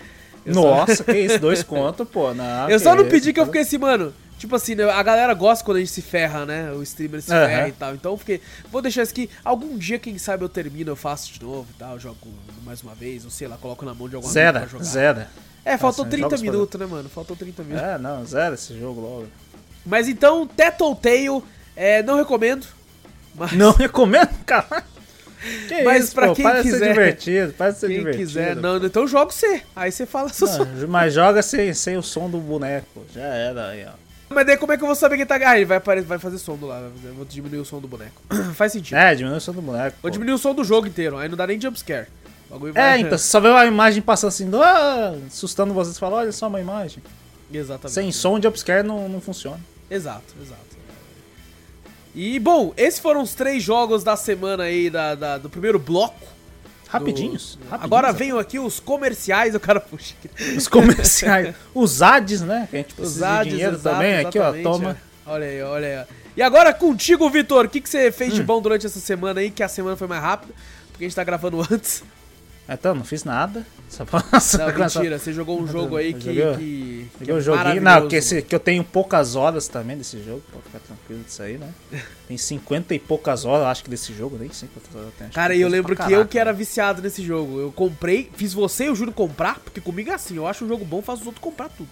Nossa, que isso, dois contos, pô. Não, eu só não pedi que eu fiquei assim, mano. Tipo assim, né, a galera gosta quando a gente se ferra, né? O streamer se uhum. ferra e tal. Então eu fiquei, vou deixar isso aqui. Algum dia, quem sabe, eu termino, eu faço de novo e tal. Jogo mais uma vez, ou sei lá, coloco na mão de alguma zero, pra jogar. Zero. É, faltou assim, 30 minutos, pra... né, mano? Faltou 30 minutos. É, não, zero esse jogo logo. Mas então, Tattletale, é, não recomendo. Mas... Não recomendo, cara. Que mas isso, pra pô, quem parece quiser. Ser divertido, parece ser quem divertido. quiser, não, então joga C. Aí você fala só. Mas joga sem, sem o som do boneco. Já era aí, ó. Mas daí como é que eu vou saber quem tá. Ah, ele vai, vai fazer som do lado. Eu vou diminuir o som do boneco. Faz sentido. É, diminuir o som do boneco. Vou pô. diminuir o som do jogo inteiro, aí não dá nem jumpscare. Vai... É, então, você só vê uma imagem passando assim, ah, assustando vocês, fala, olha só uma imagem. Exatamente. Sem som, jumpscare não, não funciona. Exato, exato. E, bom, esses foram os três jogos da semana aí, da, da do primeiro bloco. Rapidinhos, do... rapidinhos. Agora venham aqui os comerciais, o cara puxa. Os comerciais. os ads, né? Que a gente precisa os ads, de dinheiro exato, também. Aqui, ó, toma. Olha aí, olha aí. E agora contigo, Vitor. O que, que você fez hum. de bom durante essa semana aí? Que a semana foi mais rápida, porque a gente tá gravando antes. Então, não fiz nada. Só posso... Não, mentira, você jogou um jogo aí que. Joguei, que, que um joguinho. Não, que, esse, que eu tenho poucas horas também desse jogo. Pode ficar tranquilo disso aí, né? Tem 50 e poucas horas, acho que desse jogo, nem sei quantas horas eu tenho. Cara, e eu lembro que eu que era viciado nesse jogo. Eu comprei, fiz você e o Júlio comprar, porque comigo é assim, eu acho um jogo bom, faço os outros comprar tudo.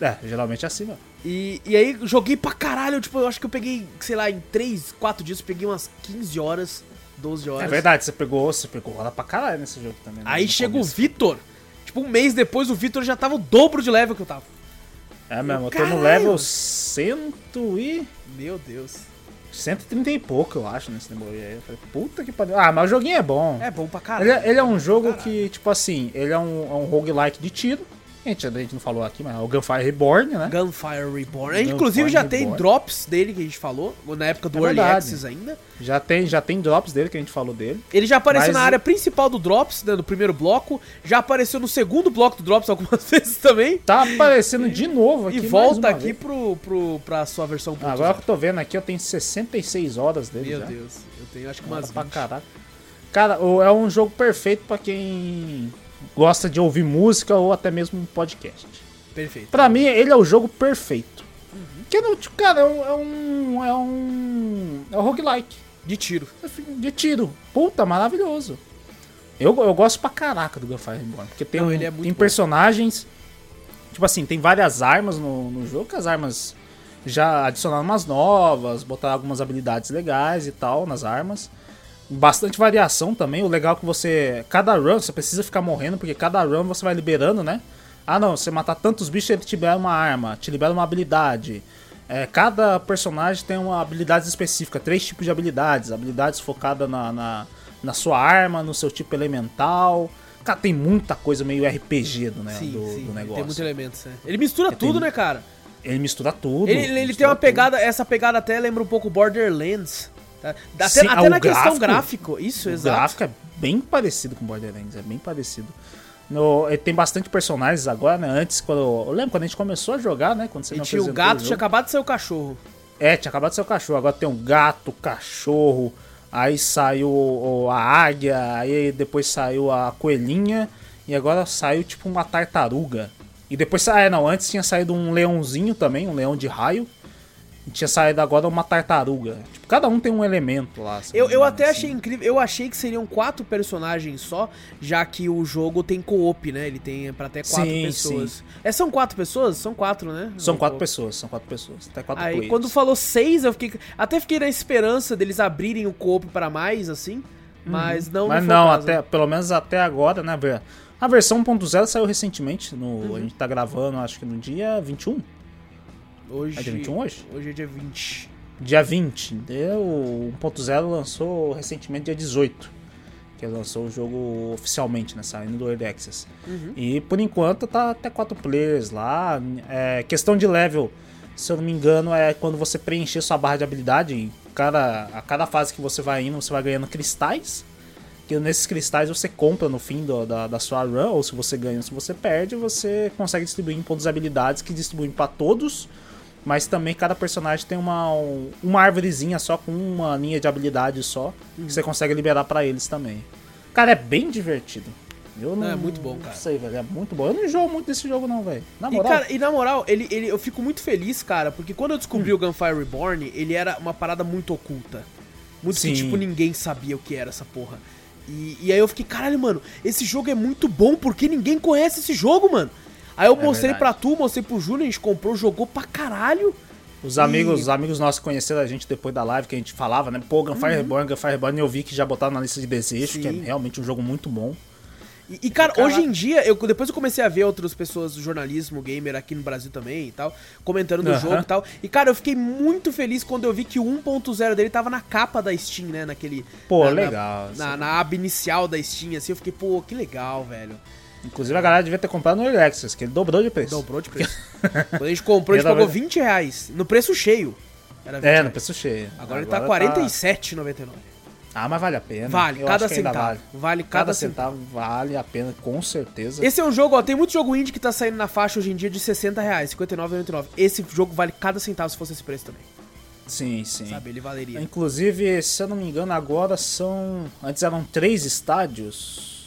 É, geralmente é assim, mano. E, e aí joguei pra caralho, tipo, eu acho que eu peguei, sei lá, em 3, 4 dias, eu peguei umas 15 horas 12 horas. É verdade, você pegou, você pegou rola pra caralho nesse jogo também. Né? Aí chega começo. o Vitor. Tipo, um mês depois o Vitor já tava o dobro de level que eu tava. É mesmo, eu tô no level cento e. Meu Deus. 130 e pouco, eu acho, nesse Game Boy. Aí eu falei, puta que pariu. Ah, mas o joguinho é bom. É bom pra caralho. Ele, é, ele é um jogo que, tipo assim, ele é um, é um roguelike de tiro. A gente, a gente não falou aqui, mas é o Gunfire Reborn, né? Gunfire Reborn. Gente, inclusive, já Reborn. tem drops dele que a gente falou, na época do é Early Access ainda. Já tem, já tem drops dele que a gente falou dele. Ele já apareceu mas... na área principal do Drops, né, no primeiro bloco. Já apareceu no segundo bloco do Drops algumas vezes também. Tá aparecendo de novo aqui. E volta aqui pro, pro, pra sua versão Agora que eu tô vendo aqui, eu tenho 66 horas dele. Meu já. Deus, eu tenho acho que umas 20. Pra caraca. Cara, é um jogo perfeito para quem gosta de ouvir música ou até mesmo um podcast. Perfeito. Pra mim, ele é o jogo perfeito. Uhum. Que não, cara, é um. É um. É um, é um roguelike. De tiro. De tiro. Puta, maravilhoso. Eu, eu gosto pra caraca do Gunfire Reborn. Porque tem, não, um, é tem personagens. Tipo assim, tem várias armas no, no jogo, que as armas já adicionaram umas novas, botaram algumas habilidades legais e tal nas armas bastante variação também. O legal é que você. Cada run você precisa ficar morrendo, porque cada run você vai liberando, né? Ah não, você matar tantos bichos ele te libera uma arma, te libera uma habilidade. É, cada personagem tem uma habilidade específica, três tipos de habilidades. Habilidades focadas na, na, na, sua arma, no seu tipo elemental. Cara, tem muita coisa meio RPG do, né, sim, do, sim, do negócio. Tem muitos elementos, né? Ele mistura tudo, tem... né, cara? Ele mistura tudo. Ele, ele, ele tem uma pegada, tudo. essa pegada até lembra um pouco Borderlands. Tá? Até, Sim, até na questão gráfico, isso, o exato. O gráfico é bem parecido com Borderlands, é bem parecido. No, tem bastante personagens agora, né? Antes, quando. Eu lembro quando a gente começou a jogar, né? Quando você e tinha o gato, o tinha acabado de sair o cachorro. É, tinha acabado de sair o cachorro. Agora tem um gato, cachorro, aí saiu a águia, aí depois saiu a coelhinha, e agora saiu tipo uma tartaruga. E depois, ah, é, não, antes tinha saído um leãozinho também, um leão de raio tinha saído agora uma tartaruga. Tipo, cada um tem um elemento lá. Assim, eu, eu até assim. achei incrível. Eu achei que seriam quatro personagens só, já que o jogo tem co-op, né? Ele tem pra até quatro sim, pessoas. Sim. É, são quatro pessoas? São quatro, né? São quatro pessoas, são quatro pessoas. Até quatro Aí players. quando falou seis, eu fiquei. Até fiquei na esperança deles abrirem o co-op para mais, assim. Mas uhum. não Mas não, não até, pelo menos até agora, né? A versão 1.0 saiu recentemente. No, uhum. A gente tá gravando, acho que no dia 21. Hoje, é dia 21 hoje? Hoje é dia 20. Dia 20. O 1.0 lançou recentemente dia 18. Que lançou o jogo oficialmente, né? Saindo do Early Access. Uhum. E por enquanto tá até 4 players lá. É, questão de level, se eu não me engano, é quando você preencher sua barra de habilidade. Cada, a cada fase que você vai indo, você vai ganhando cristais. Que nesses cristais você compra no fim do, da, da sua run, ou se você ganha ou se você perde, você consegue distribuir em pontos de habilidades que distribuem para todos mas também cada personagem tem uma, uma árvorezinha só com uma linha de habilidade só uhum. que você consegue liberar para eles também. Cara, é bem divertido. Eu não, é muito bom, cara. Não sei, velho. É muito bom. Eu não enjoo muito desse jogo, não, velho. Na moral. E, cara, e na moral, ele, ele, eu fico muito feliz, cara, porque quando eu descobri hum. o Gunfire Reborn, ele era uma parada muito oculta. Muito Sim. que, tipo, ninguém sabia o que era essa porra. E, e aí eu fiquei, caralho, mano, esse jogo é muito bom porque ninguém conhece esse jogo, mano. Aí eu é mostrei verdade. pra tu, mostrei pro Júlio, a gente comprou, jogou pra caralho. Os amigos, e... os amigos nossos conheceram a gente depois da live que a gente falava, né? Pô, Gunfire uhum. Reborn, Gunfire Reborn, eu vi que já botaram na lista de desejos, Sim. que é realmente um jogo muito bom. E, e cara, hoje em dia, eu, depois eu comecei a ver outras pessoas do jornalismo gamer aqui no Brasil também e tal, comentando do uhum. jogo e tal. E, cara, eu fiquei muito feliz quando eu vi que o 1.0 dele tava na capa da Steam, né? Naquele. Pô, na, legal. Na, na, na, aba inicial da Steam, assim, eu fiquei, pô, que legal, velho. Inclusive a galera devia ter comprado no Access, que ele dobrou de preço. Dobrou de preço. Quando a gente comprou, a gente pagou 20 reais. No preço cheio. Era 20 é, reais. no preço cheio. Agora, Agora ele tá R$47,99. Tá... Ah, mas vale a pena. Vale, Eu cada centavo. Vale. vale. cada, cada centavo. centavo. Vale a pena, com certeza. Esse é um jogo, ó, tem muito jogo indie que tá saindo na faixa hoje em dia de 60 reais, 59,99. Esse jogo vale cada centavo se fosse esse preço também. Sim, sim. Sabe, ele valeria. Inclusive, se eu não me engano, agora são. Antes eram três estádios.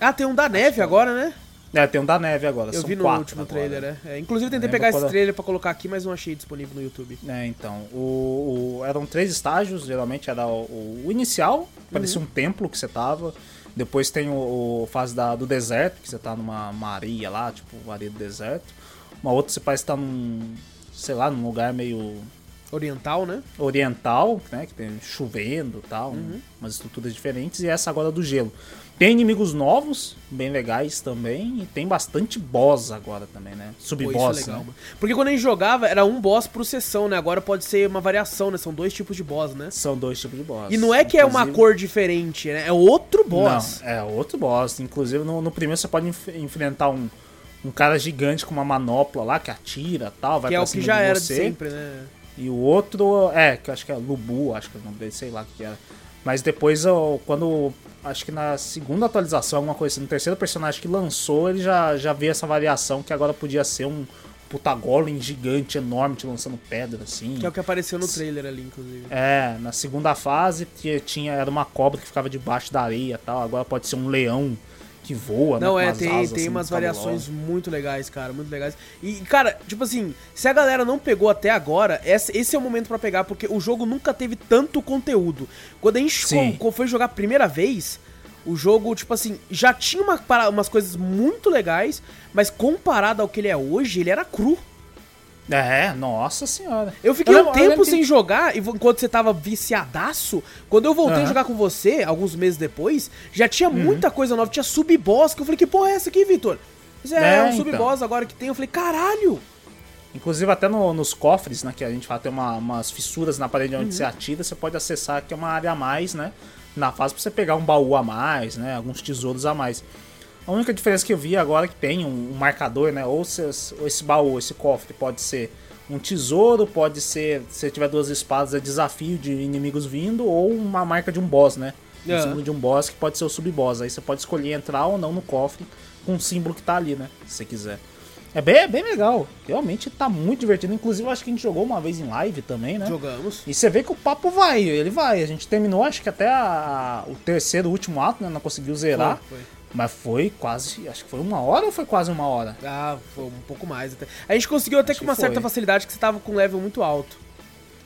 Ah, tem um da neve agora, né? É, tem um da neve agora. Eu vi no último agora. trailer, né? É, inclusive tentei pegar esse trailer pra colocar aqui, mas não achei disponível no YouTube. É, então. O, o eram três estágios, geralmente era o, o inicial, parecia uhum. um templo que você tava. Depois tem o, o fase da, do deserto, que você tá numa maria lá, tipo, areia do deserto. Uma outra você parece estar tá num, sei lá, num lugar meio Oriental, né? Oriental, né? Que tem chovendo e tal, uhum. umas estruturas diferentes. E essa agora do gelo. Tem inimigos novos, bem legais também, e tem bastante boss agora também, né? Sub-boss. É né? Porque quando a gente jogava, era um boss por sessão, né? Agora pode ser uma variação, né? São dois tipos de boss, né? São dois tipos de boss. E não é que Inclusive... é uma cor diferente, né? É outro boss. Não, é outro boss. Inclusive, no, no primeiro você pode enf enfrentar um, um cara gigante com uma manopla lá que atira tal, vai que é o que já era de sempre, né? E o outro, é, que eu acho que é Lubu, acho que é o nome dele, sei lá o que era. Mas depois, quando acho que na segunda atualização, alguma coisa assim, no terceiro personagem que lançou, ele já, já veio essa variação que agora podia ser um puta golem gigante, enorme, te lançando pedra, assim. Que é o que apareceu no trailer ali, inclusive. É, na segunda fase tinha, era uma cobra que ficava debaixo da areia e tal, agora pode ser um leão que voa, né, Não, né? é, tem, asas, tem assim, umas variações muito legais, cara, muito legais. E, cara, tipo assim, se a galera não pegou até agora, esse é o momento para pegar, porque o jogo nunca teve tanto conteúdo. Quando a gente foi jogar a primeira vez, o jogo, tipo assim, já tinha uma, umas coisas muito legais, mas comparado ao que ele é hoje, ele era cru. É, nossa senhora. Eu fiquei eu um tempo sem que... jogar, enquanto você tava viciadaço. Quando eu voltei uhum. a jogar com você, alguns meses depois, já tinha uhum. muita coisa nova. Tinha sub-boss, que eu falei, que porra é essa aqui, Vitor? É, é, um então. sub-boss agora que tem. Eu falei, caralho! Inclusive até no, nos cofres, né, que a gente fala, tem uma, umas fissuras na parede onde uhum. você atira, você pode acessar que é uma área a mais, né, na fase pra você pegar um baú a mais, né, alguns tesouros a mais. A única diferença que eu vi agora é que tem um, um marcador, né? Ou, se, ou esse baú, esse cofre pode ser um tesouro, pode ser, se tiver duas espadas, é desafio de inimigos vindo, ou uma marca de um boss, né? Um é. símbolo de um boss que pode ser o sub-boss. Aí você pode escolher entrar ou não no cofre com o símbolo que tá ali, né? Se você quiser. É bem, é bem legal. Realmente tá muito divertido. Inclusive, eu acho que a gente jogou uma vez em live também, né? Jogamos. E você vê que o papo vai, ele vai. A gente terminou, acho que até a, o terceiro, último ato, né? Não conseguiu zerar. Foi, foi. Mas foi quase, acho que foi uma hora ou foi quase uma hora? Ah, foi um pouco mais até. A gente conseguiu até acho com uma certa facilidade que você tava com um level muito alto.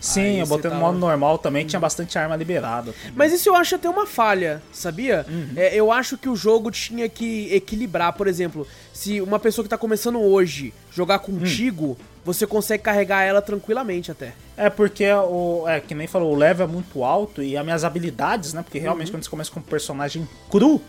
Sim, Aí eu botei tava... no modo normal também, tinha bastante arma liberada. Também. Mas isso eu acho até uma falha, sabia? Uhum. É, eu acho que o jogo tinha que equilibrar, por exemplo, se uma pessoa que tá começando hoje jogar contigo, hum. você consegue carregar ela tranquilamente até. É, porque o. É, que nem falou, o level é muito alto e as minhas habilidades, né? Porque realmente uhum. quando você começa com um personagem cru,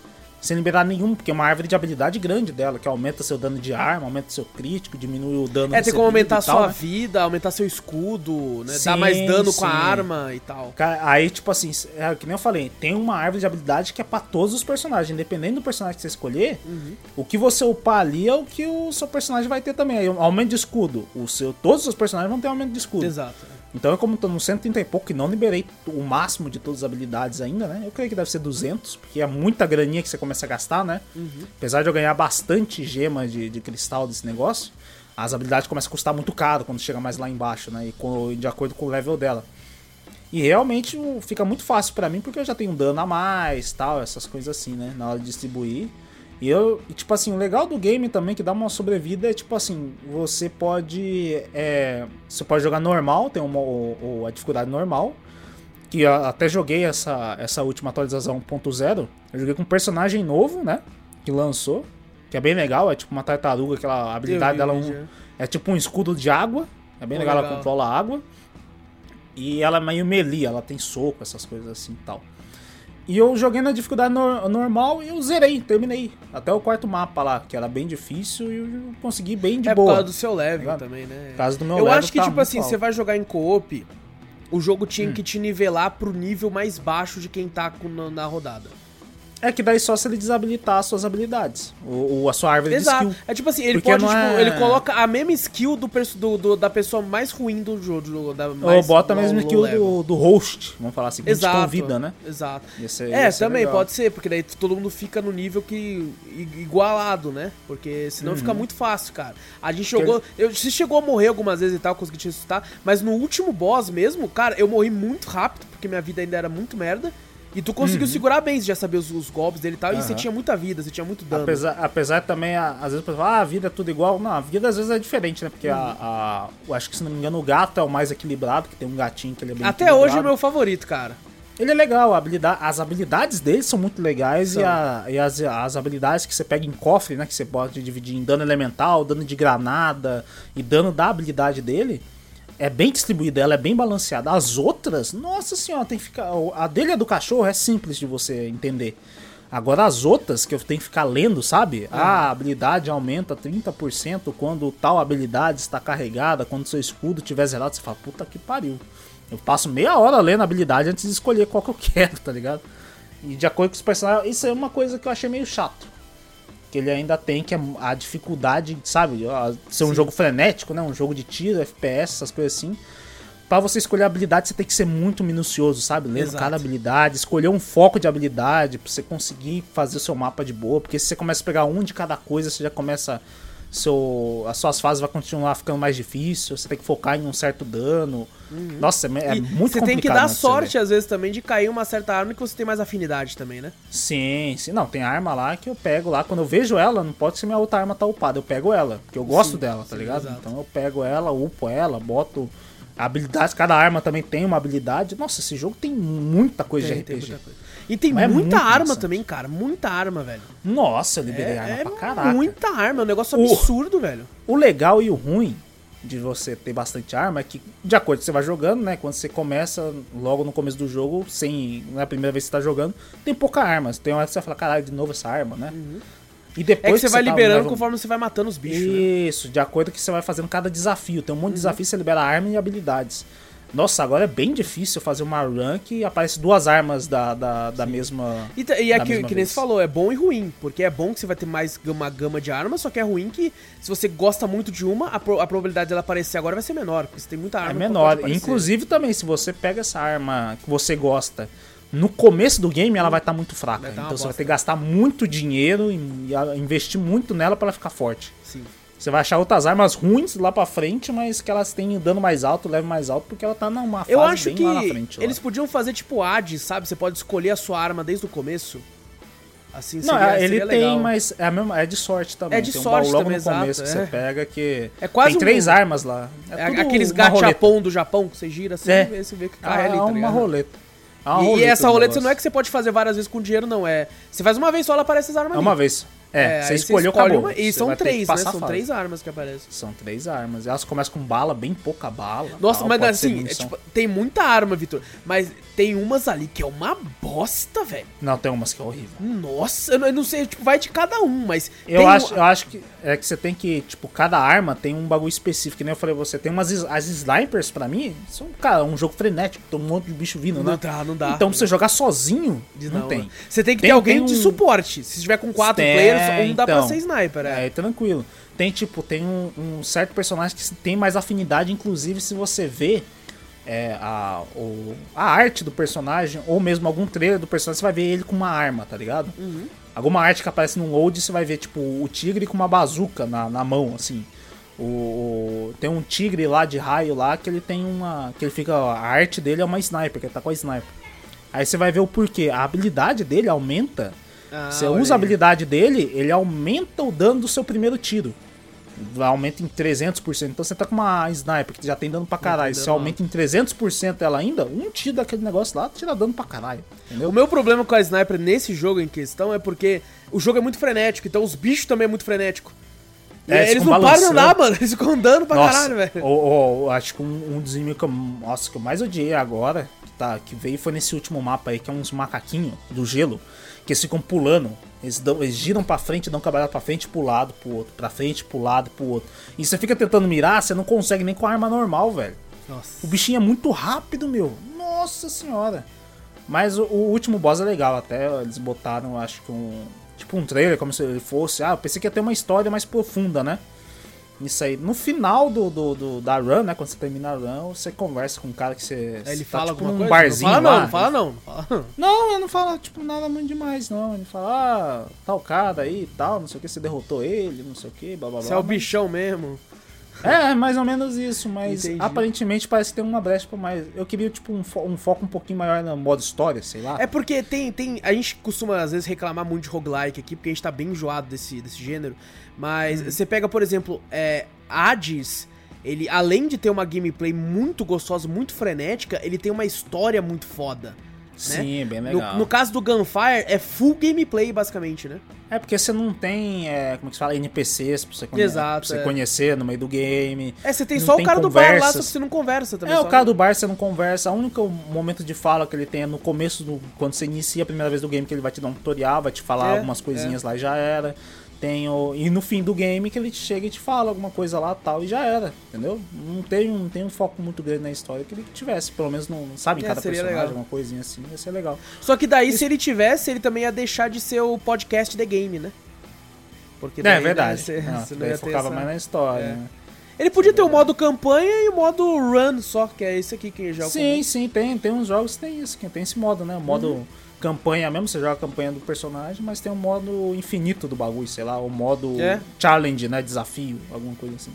sem liberar nenhum, porque é uma árvore de habilidade grande dela, que aumenta seu dano de arma, aumenta seu crítico, diminui o dano É, tem como aumentar tal, sua né? vida, aumentar seu escudo, né? Sim, Dar mais dano sim. com a arma e tal. Aí, tipo assim, é, que nem eu falei, tem uma árvore de habilidade que é pra todos os personagens. Independente do personagem que você escolher, uhum. o que você upar ali é o que o seu personagem vai ter também. Aí, aumento de escudo. O seu, todos os personagens vão ter aumento de escudo. Exato. Então, eu como tô no 130 e pouco e não liberei o máximo de todas as habilidades ainda, né? Eu creio que deve ser 200, porque é muita graninha que você começa a gastar, né? Uhum. Apesar de eu ganhar bastante gema de, de cristal desse negócio, as habilidades começam a custar muito caro quando chega mais lá embaixo, né? E com, de acordo com o level dela. E realmente fica muito fácil para mim, porque eu já tenho dano a mais, tal, essas coisas assim, né? Na hora de distribuir. E eu, tipo assim, o legal do game também que dá uma sobrevida é tipo assim, você pode. É, você pode jogar normal, tem uma, o, a dificuldade normal. Que eu até joguei essa, essa última atualização 1.0. Eu joguei com um personagem novo, né? Que lançou. Que é bem legal, é tipo uma tartaruga, aquela habilidade dela um, é tipo um escudo de água. É bem legal, legal, ela controla a água. E ela é meio melee, ela tem soco, essas coisas assim e tal. E eu joguei na dificuldade no normal e eu zerei, terminei. Até o quarto mapa lá, que era bem difícil e eu consegui bem de é boa. É por causa do seu level tá também, né? Por causa do meu eu level. Eu acho que, tá tipo assim, alto. você vai jogar em co-op, o jogo tinha hum. que te nivelar pro nível mais baixo de quem tá com, na, na rodada. É que daí só se ele desabilitar as suas habilidades. Ou, a sua árvore Exato. de skill. É tipo assim, ele Porque pode, tipo, é... ele coloca a mesma skill do, do, do, da pessoa mais ruim do jogo. Da mais, Ou bota a mesma skill do, do host, vamos falar assim, que Exato. te convida, né? Exato. é, também legal. pode ser, porque daí todo mundo fica no nível que igualado, né? Porque senão uhum. fica muito fácil, cara. A gente jogou. Eu, você chegou a morrer algumas vezes e tal, consegui te ressuscitar, mas no último boss mesmo, cara, eu morri muito rápido, porque minha vida ainda era muito merda. E tu conseguiu uhum. segurar bem, você já sabia os, os golpes dele e tal, uhum. e você tinha muita vida, você tinha muito dano. Apesar, apesar também, às vezes, ah, a vida é tudo igual. Não, a vida às vezes é diferente, né? Porque uhum. a, a, eu acho que, se não me engano, o gato é o mais equilibrado, que tem um gatinho que ele é bem Até hoje é o meu favorito, cara. Ele é legal, habilidade, as habilidades dele são muito legais e, a, e, as, as habilidades que você pega em cofre, né? Que você pode dividir em dano elemental, dano de granada e dano da habilidade dele é bem distribuída, ela é bem balanceada. As outras, nossa senhora, tem que ficar. A dele é do cachorro, é simples de você entender. Agora as outras que eu tenho que ficar lendo, sabe? Ah, a habilidade aumenta 30% quando tal habilidade está carregada, quando seu escudo tiver zerado, você fala, puta que pariu. Eu passo meia hora lendo a habilidade antes de escolher qual que eu quero, tá ligado? E de acordo com os personagens, isso é uma coisa que eu achei meio chato. Que ele ainda tem que a dificuldade, sabe? Ser um Sim. jogo frenético, né? Um jogo de tiro, FPS, essas coisas assim para você escolher habilidade, você tem que ser muito minucioso, sabe? Lendo Exato. cada habilidade, escolher um foco de habilidade pra você conseguir fazer o seu mapa de boa. Porque se você começa a pegar um de cada coisa, você já começa. Seu, as suas fases vão continuar ficando mais difícil, você tem que focar em um certo dano. Uhum. Nossa, é, é muito Você tem que dar sorte, às vezes, também, de cair uma certa arma que você tem mais afinidade também, né? Sim, sim. Não, tem arma lá que eu pego lá. Quando eu vejo ela, não pode ser minha outra arma tá upada. Eu pego ela, porque eu gosto sim, dela, tá sim, ligado? Exato. Então eu pego ela, upo ela, boto habilidades, cada arma também tem uma habilidade. Nossa, esse jogo tem muita coisa tem, de RPG. E tem é muita arma também, cara. Muita arma, velho. Nossa, eu liberei é, arma é pra caraca. Muita arma, é um negócio absurdo, o, velho. O legal e o ruim de você ter bastante arma é que, de acordo com você vai jogando, né? Quando você começa, logo no começo do jogo, sem. Não é a primeira vez que você tá jogando, tem pouca arma. Tem uma hora que você fala, caralho, de novo essa arma, né? Uhum. E depois é que você vai tá liberando conforme você vai matando os bichos. Né? Isso, né? de acordo com que você vai fazendo cada desafio. Tem um monte de uhum. desafio, você libera arma e habilidades. Nossa, agora é bem difícil fazer uma run que aparece duas armas da, da, da mesma. E, e é que, que nem você falou, é bom e ruim. Porque é bom que você vai ter mais uma gama de armas, só que é ruim que se você gosta muito de uma, a, pro, a probabilidade dela aparecer agora vai ser menor, porque você tem muita arma. É menor. Inclusive também, se você pega essa arma que você gosta no começo do game ela vai estar tá muito fraca. Então você vai ter que gastar muito dinheiro e investir muito nela para ela ficar forte. Sim. Você vai achar outras armas ruins lá pra frente, mas que elas têm dano mais alto, leve mais alto, porque ela tá numa fase Eu acho bem que lá na frente. Eles lá. podiam fazer tipo Hades, sabe? Você pode escolher a sua arma desde o começo. Assim Não, seria, ele seria tem, mas é, mesmo, é de sorte também. É de tem sorte um logo também, no começo exato, que é. você pega que é quase tem três um... armas lá. É, é aqueles gachapon do Japão que você gira assim é. e você vê que cai ah, ali, tá uma roleta. É uma e, roleta e essa roleta não é que você pode fazer várias vezes com dinheiro, não. É. Você faz uma vez só, ela aparece as armas. É ali. uma vez. É, é você escolheu, você acabou. Uma, e são três, né? São três armas que aparecem. São três armas. Elas começam com bala, bem pouca bala. Nossa, tal, mas assim, é, tipo, tem muita arma, Vitor. Mas tem umas ali que é uma bosta, velho. Não, tem umas que é horrível. Nossa, eu não, sei, tipo, vai de cada um, mas. Eu acho, um... eu acho que é que você tem que, tipo, cada arma tem um bagulho específico. Que nem eu falei você, tem umas. As snipers, pra mim, são, cara, um jogo frenético, tem um monte de bicho vindo, não né? Não dá, não dá. Então, pra você jogar sozinho, não, não tem. Você tem que tem, ter alguém um... de suporte. Se tiver com quatro tem, players, um dá então, pra ser sniper, é. É, tranquilo. Tem, tipo, tem um, um, certo personagem que tem mais afinidade, inclusive se você vê é, a, o, a arte do personagem, ou mesmo algum trailer do personagem, você vai ver ele com uma arma, tá ligado? Uhum. Alguma arte que aparece num load, você vai ver, tipo, o tigre com uma bazuca na, na mão, assim. O, o, tem um tigre lá de raio lá que ele tem uma. que ele fica. A arte dele é uma sniper, que ele tá com a sniper. Aí você vai ver o porquê. A habilidade dele aumenta ah, você usa a habilidade dele, ele aumenta o dano do seu primeiro tiro. Aumenta em 300%. Então você tá com uma sniper que já tem dano pra caralho. Você aumenta em 300% ela ainda, um tiro daquele negócio lá tira dano pra caralho. Entendeu? O meu problema com a sniper nesse jogo em questão é porque o jogo é muito frenético, então os bichos também é muito frenético. É, eles não param de andar, mano. Eles ficam andando pra Nossa, caralho, velho. Oh, oh, acho que um, um dos inimigos que eu, nossa, que eu mais odiei agora, que, tá, que veio foi nesse último mapa aí, que é uns macaquinhos do gelo que eles ficam pulando. Eles, dão, eles giram pra frente, dão cabeçada pra frente, pro lado, pro outro. Pra frente, pro lado, pro outro. E você fica tentando mirar, você não consegue nem com a arma normal, velho. Nossa. O bichinho é muito rápido, meu. Nossa senhora. Mas o, o, último boss é legal, até eles botaram, acho que um. Tipo um trailer, como se ele fosse. Ah, eu pensei que ia ter uma história mais profunda, né? Isso aí. No final do, do, do, da run, né? Quando você termina a run, você conversa com um cara que você. Ele tá, fala tipo, alguma num coisa? barzinho. Não fala não, não fala não. Não, fala. não, ele não fala, tipo, nada muito demais, não. Ele fala, ah, tal cara aí e tal, não sei o que, você derrotou ele, não sei o que, blá blá blá. Você é o bichão mesmo. É, mais ou menos isso, mas Entendi. aparentemente parece ter uma brecha pra mais. Eu queria, tipo, um, fo um, foco um pouquinho maior no modo história, sei lá. É porque tem, tem. A gente costuma, às vezes, reclamar muito de roguelike aqui, porque a gente tá bem enjoado desse, desse gênero. Mas hum. você pega, por exemplo, é, Hades, ele, além de ter uma gameplay muito gostosa, muito frenética, ele tem uma história muito foda. Sim, né? bem legal. No, no, caso do Gunfire, é full gameplay, basicamente, né? É porque você não tem, é, como é que se fala, NPCs pra você, conhe Exato, pra você é. conhecer no meio do game. É, você tem só tem o cara conversas. do bar lá, só que você não conversa também. É, o cara do bar você não conversa. O único momento de fala que ele tem é no começo, do, quando você inicia a primeira vez do game, que ele vai te dar um tutorial, vai te falar é, algumas coisinhas é. lá e já era. Tem o, e no fim do game que ele chega e te fala alguma coisa lá tal e já era, entendeu? Não tem, não tem um foco muito grande na história que ele tivesse, pelo menos não sabe, é, cada personagem, legal. uma coisinha assim, ia ser legal. Só que daí, Isso... se ele tivesse, ele também ia deixar de ser o podcast The Game, né? Porque daí, é verdade. Né, você, você não ia focava essa... mais na história, é. né? Ele podia ter o modo campanha e o modo run só, que é esse aqui que joga. Sim, sim, tem, tem uns jogos que tem isso, que tem esse modo, né? O modo uhum campanha mesmo, você joga a campanha do personagem, mas tem um modo infinito do bagulho, sei lá, o modo é. challenge, né? Desafio, alguma coisa assim.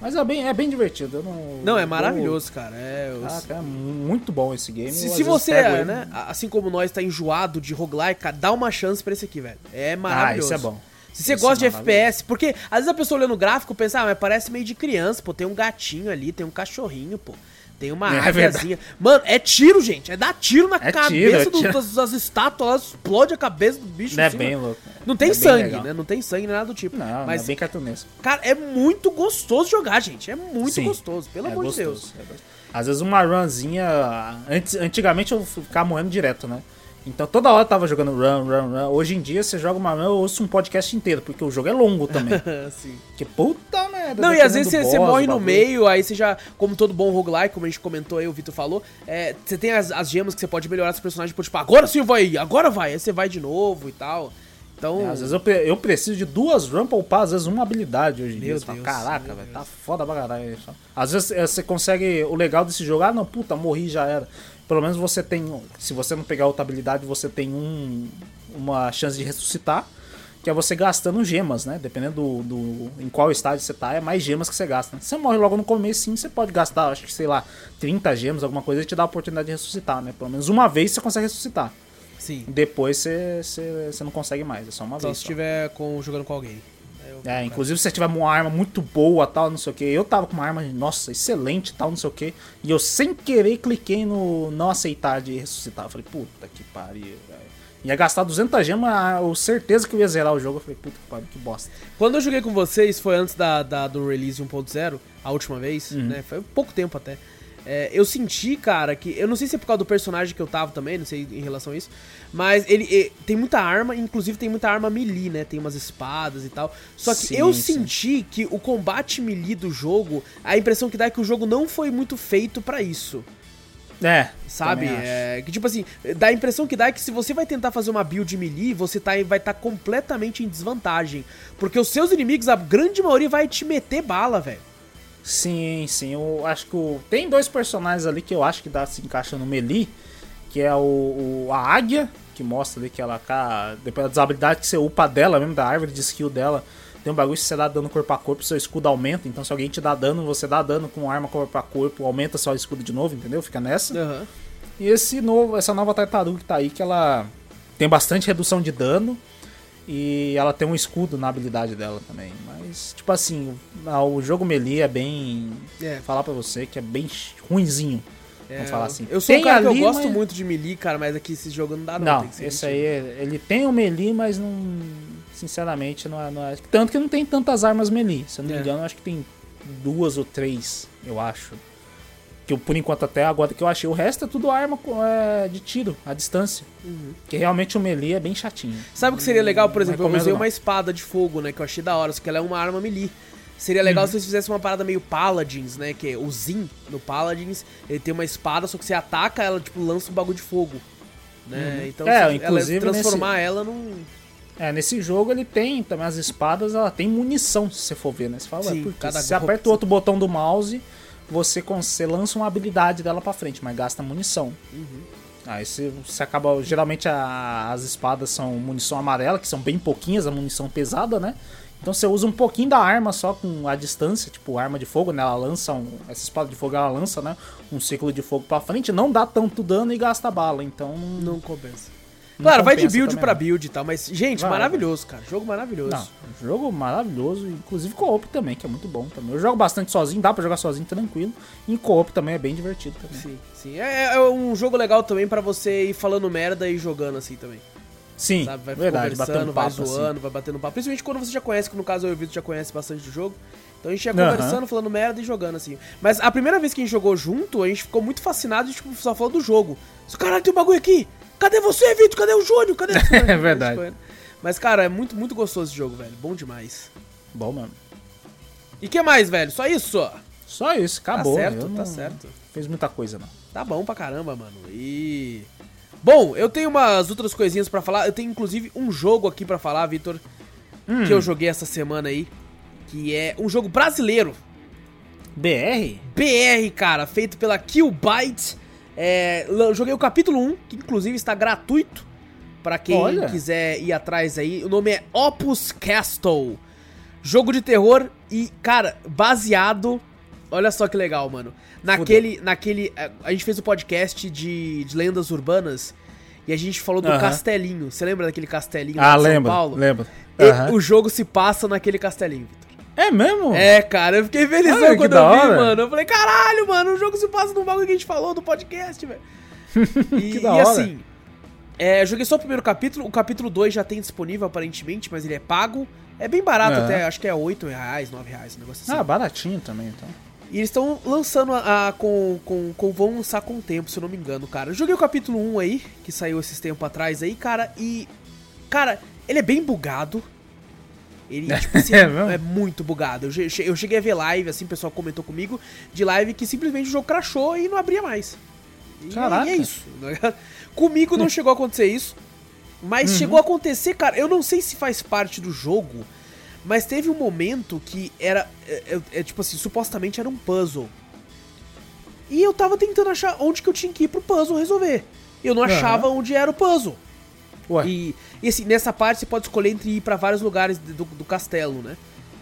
Mas é bem, é bem divertido. Não, não, é maravilhoso, eu... cara. É, eu... ah, cara, é muito bom esse game. Se, se você, é, né, assim como nós, tá enjoado de roguelike, dá uma chance pra esse aqui, velho. É maravilhoso. Ah, isso é bom. Se você gosta é de FPS, porque às vezes a pessoa olhando o gráfico pensa, ah, mas parece meio de criança, pô, tem um gatinho ali, tem um cachorrinho, pô. Tem uma é Mano, é tiro, gente. É dar tiro na é cabeça tiro, é do, das, das, estátuas, explode a cabeça do bicho. Não é bem louco. Não tem é sangue, né? Não tem sangue, nada do tipo. Não, mas é bem cartunesco. Cara, é muito gostoso jogar, gente. É muito Sim, gostoso, pelo é amor gostoso, de Deus. É Às vezes uma runzinha. Antes, antigamente eu ficava morrendo direto, né? Então toda hora eu tava jogando run, run, run. Hoje em dia você joga uma run, eu ouço um podcast inteiro, porque o jogo é longo também. Sim. Que puta merda. Não, e às vezes você, você morre no meio, aí você já, como todo bom roguelike, como a gente comentou aí, o Vitor falou, é, você tem as, as gemas que você pode melhorar seu personagem, tipo, agora sim vai, agora vai, aí você vai de novo e tal. Então... É, às vezes eu, eu preciso de duas runs pra upar, às vezes uma habilidade hoje em dia. Deus, Caraca, velho, tá foda pra caralho. Às vezes é, você consegue. O legal desse jogo, ah, não, puta, morri já era pelo menos você tem, se você não pegar outra habilidade, você tem um, uma chance de ressuscitar, que é você gastando gemas, né? Dependendo do, do em qual estágio você tá, é mais gemas que você gasta. Você morre logo no começo, sim, você pode gastar, acho que sei lá, 30 gemas, alguma coisa, e te dá a oportunidade de ressuscitar, né? Pelo menos uma vez você consegue ressuscitar. Sim. Depois você, você, você não consegue mais, é só uma vez. Se estiver com, jogando com alguém. É, inclusive se você tiver uma arma muito boa, tal, não sei o que. Eu tava com uma arma, nossa, excelente, tal, não sei o que. E eu sem querer cliquei no não aceitar de ressuscitar. Eu falei, puta que pariu, velho. Ia gastar 200 gemas, eu certeza que eu ia zerar o jogo. Eu falei, puta que pariu, que bosta. Quando eu joguei com vocês, foi antes da, da do release 1.0, a última vez, uhum. né? Foi pouco tempo até. É, eu senti, cara, que. Eu não sei se é por causa do personagem que eu tava também, não sei em relação a isso. Mas ele, ele tem muita arma, inclusive tem muita arma melee, né? Tem umas espadas e tal. Só que sim, eu sim. senti que o combate melee do jogo, a impressão que dá é que o jogo não foi muito feito para isso. É. Sabe? É, que tipo assim, dá a impressão que dá é que se você vai tentar fazer uma build melee, você tá, vai estar tá completamente em desvantagem. Porque os seus inimigos, a grande maioria, vai te meter bala, velho. Sim, sim. Eu acho que o... tem dois personagens ali que eu acho que dá se encaixa no melee, que é o, o, a águia, que mostra ali que ela tá depois das habilidades que você upa dela mesmo da árvore de skill dela, tem um bagulho que você dá dano corpo a corpo, seu escudo aumenta, então se alguém te dá dano, você dá dano com arma corpo a corpo, aumenta seu escudo de novo, entendeu? Fica nessa. Uhum. E esse novo, essa nova tartaruga que tá aí, que ela tem bastante redução de dano, e ela tem um escudo na habilidade dela também. Mas, tipo assim, o jogo melee é bem. É. Falar pra você que é bem ruinzinho. É, vamos falar assim. Eu sou tem um cara ali, que eu gosto mas... muito de melee, cara, mas aqui esse jogo não dá não. Não, esse aí, ele tem o melee, mas não. Sinceramente, não é, não é, Tanto que não tem tantas armas melee. Se eu não me é. engano, acho que tem duas ou três, eu acho. Que eu, por enquanto, até agora que eu achei. O resto é tudo arma é, de tiro, à distância. Uhum. Que realmente o melee é bem chatinho. Sabe o que seria legal, por exemplo? Eu usei uma espada de fogo, né? Que eu achei da hora, só que ela é uma arma melee. Seria legal uhum. se eles fizessem uma parada meio Paladins, né? Que é o Zin no Paladins, ele tem uma espada, só que você ataca, ela tipo lança um bagulho de fogo. Né? Uhum. Então, é, inclusive ela, transformar nesse... ela num. É, nesse jogo ele tem também as espadas, ela tem munição, se você for ver, né? Você fala, Sim, porque cada você aperta o outro botão do mouse, você, você lança uma habilidade dela para frente, mas gasta munição. Uhum. Aí você, você acaba. Geralmente a, as espadas são munição amarela, que são bem pouquinhas, a munição pesada, né? Então você usa um pouquinho da arma só com a distância, tipo arma de fogo, né? Ela lança um, essa espada de fogo ela lança, né? Um ciclo de fogo para frente, não dá tanto dano e gasta bala, então não compensa. Claro, vai de build pra build e tal, mas, gente, vai, maravilhoso, cara. Jogo maravilhoso. Não, jogo maravilhoso, inclusive co-op também, que é muito bom também. Eu jogo bastante sozinho, dá pra jogar sozinho tranquilo. E em co-op também é bem divertido também. Sim, sim. É, é um jogo legal também para você ir falando merda e jogando assim também. Sim, Sabe? Vai verdade, conversando, vai assim. zoando, assim. vai batendo papo. Principalmente quando você já conhece, que no caso eu e o Vitor já conhece bastante do jogo. Então a gente ia conversando, falando merda e jogando, assim. Mas a primeira vez que a gente jogou junto, a gente ficou muito fascinado e, tipo, só falou do jogo. Caralho, tem um bagulho aqui! Cadê você, Vitor? Cadê o Júnior? Cadê você? é verdade. Mas, cara, é muito, muito gostoso esse jogo, velho. Bom demais. Bom mesmo. E que mais, velho? Só isso? Só isso, acabou. Tá certo, tá certo. Fez muita coisa, não. Tá bom pra caramba, mano. E. Bom, eu tenho umas outras coisinhas para falar. Eu tenho inclusive um jogo aqui para falar, Vitor, hum. que eu joguei essa semana aí que é um jogo brasileiro. BR? BR, cara, feito pela Killbyte. É, joguei o capítulo 1, que inclusive está gratuito para quem Olha. quiser ir atrás aí. O nome é Opus Castle. Jogo de terror e, cara, baseado. Olha só que legal, mano. Naquele. naquele é, a gente fez o um podcast de, de lendas urbanas e a gente falou do castelinho. Você lembra daquele castelinho ah, de São lembro, Paulo? Lembro. O jogo se passa naquele castelinho, Vitor. É mesmo? É, cara, eu fiquei felizão Olha, quando eu vi, hora. mano. Eu falei, caralho, mano, o jogo se passa no bagulho que a gente falou do podcast, velho. E, e assim, é, eu joguei só o primeiro capítulo, o capítulo 2 já tem disponível aparentemente, mas ele é pago. É bem barato é. até, acho que é 8 reais, 9 reais, um negócio assim. Ah, baratinho também, então. E eles estão lançando a, a, com, com, com. Vão lançar com o tempo, se eu não me engano, cara. Eu joguei o capítulo 1 aí, que saiu esses tempos atrás aí, cara, e. Cara, ele é bem bugado. Ele, tipo assim, é, é, muito bugado. Eu, eu cheguei a ver live, assim, o pessoal comentou comigo, de live que simplesmente o jogo crashou e não abria mais. E, Caraca. e é isso. Né? Comigo não chegou a acontecer isso. Mas uhum. chegou a acontecer, cara. Eu não sei se faz parte do jogo, mas teve um momento que era. É, é, é, tipo assim, supostamente era um puzzle. E eu tava tentando achar onde que eu tinha que ir pro puzzle resolver. Eu não achava uhum. onde era o puzzle. Ué. E, e assim, nessa parte você pode escolher entre ir para vários lugares do, do, castelo, né?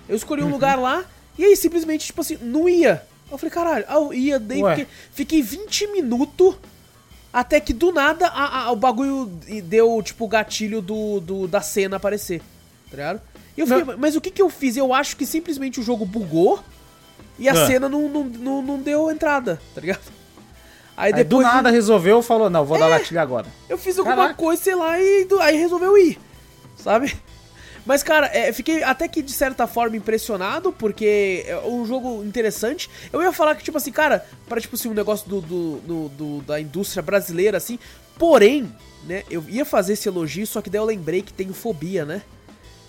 Eu escolhi um uhum. lugar lá e aí simplesmente, tipo assim, não ia. Eu falei, caralho, eu ia, daí fiquei, fiquei 20 minutos até que do nada a, a, o bagulho deu, tipo, o gatilho do, do, da cena aparecer. Tá ligado? E eu fiquei, mas o que que eu fiz? Eu acho que simplesmente o jogo bugou e a ah. cena não, não, não, não deu entrada, tá ligado? Aí, aí do nada resolveu, falou, não, vou é, dar gatilho agora. Eu fiz alguma Caraca. coisa, sei lá, e aí resolveu ir, sabe? Mas, cara, é, fiquei até que de certa forma impressionado, porque é um jogo interessante. Eu ia falar que, tipo assim, cara, para tipo assim, um negócio do, do, do, do, da indústria brasileira, assim. Porém, né, eu ia fazer esse elogio, só que daí eu lembrei que tem fobia, né?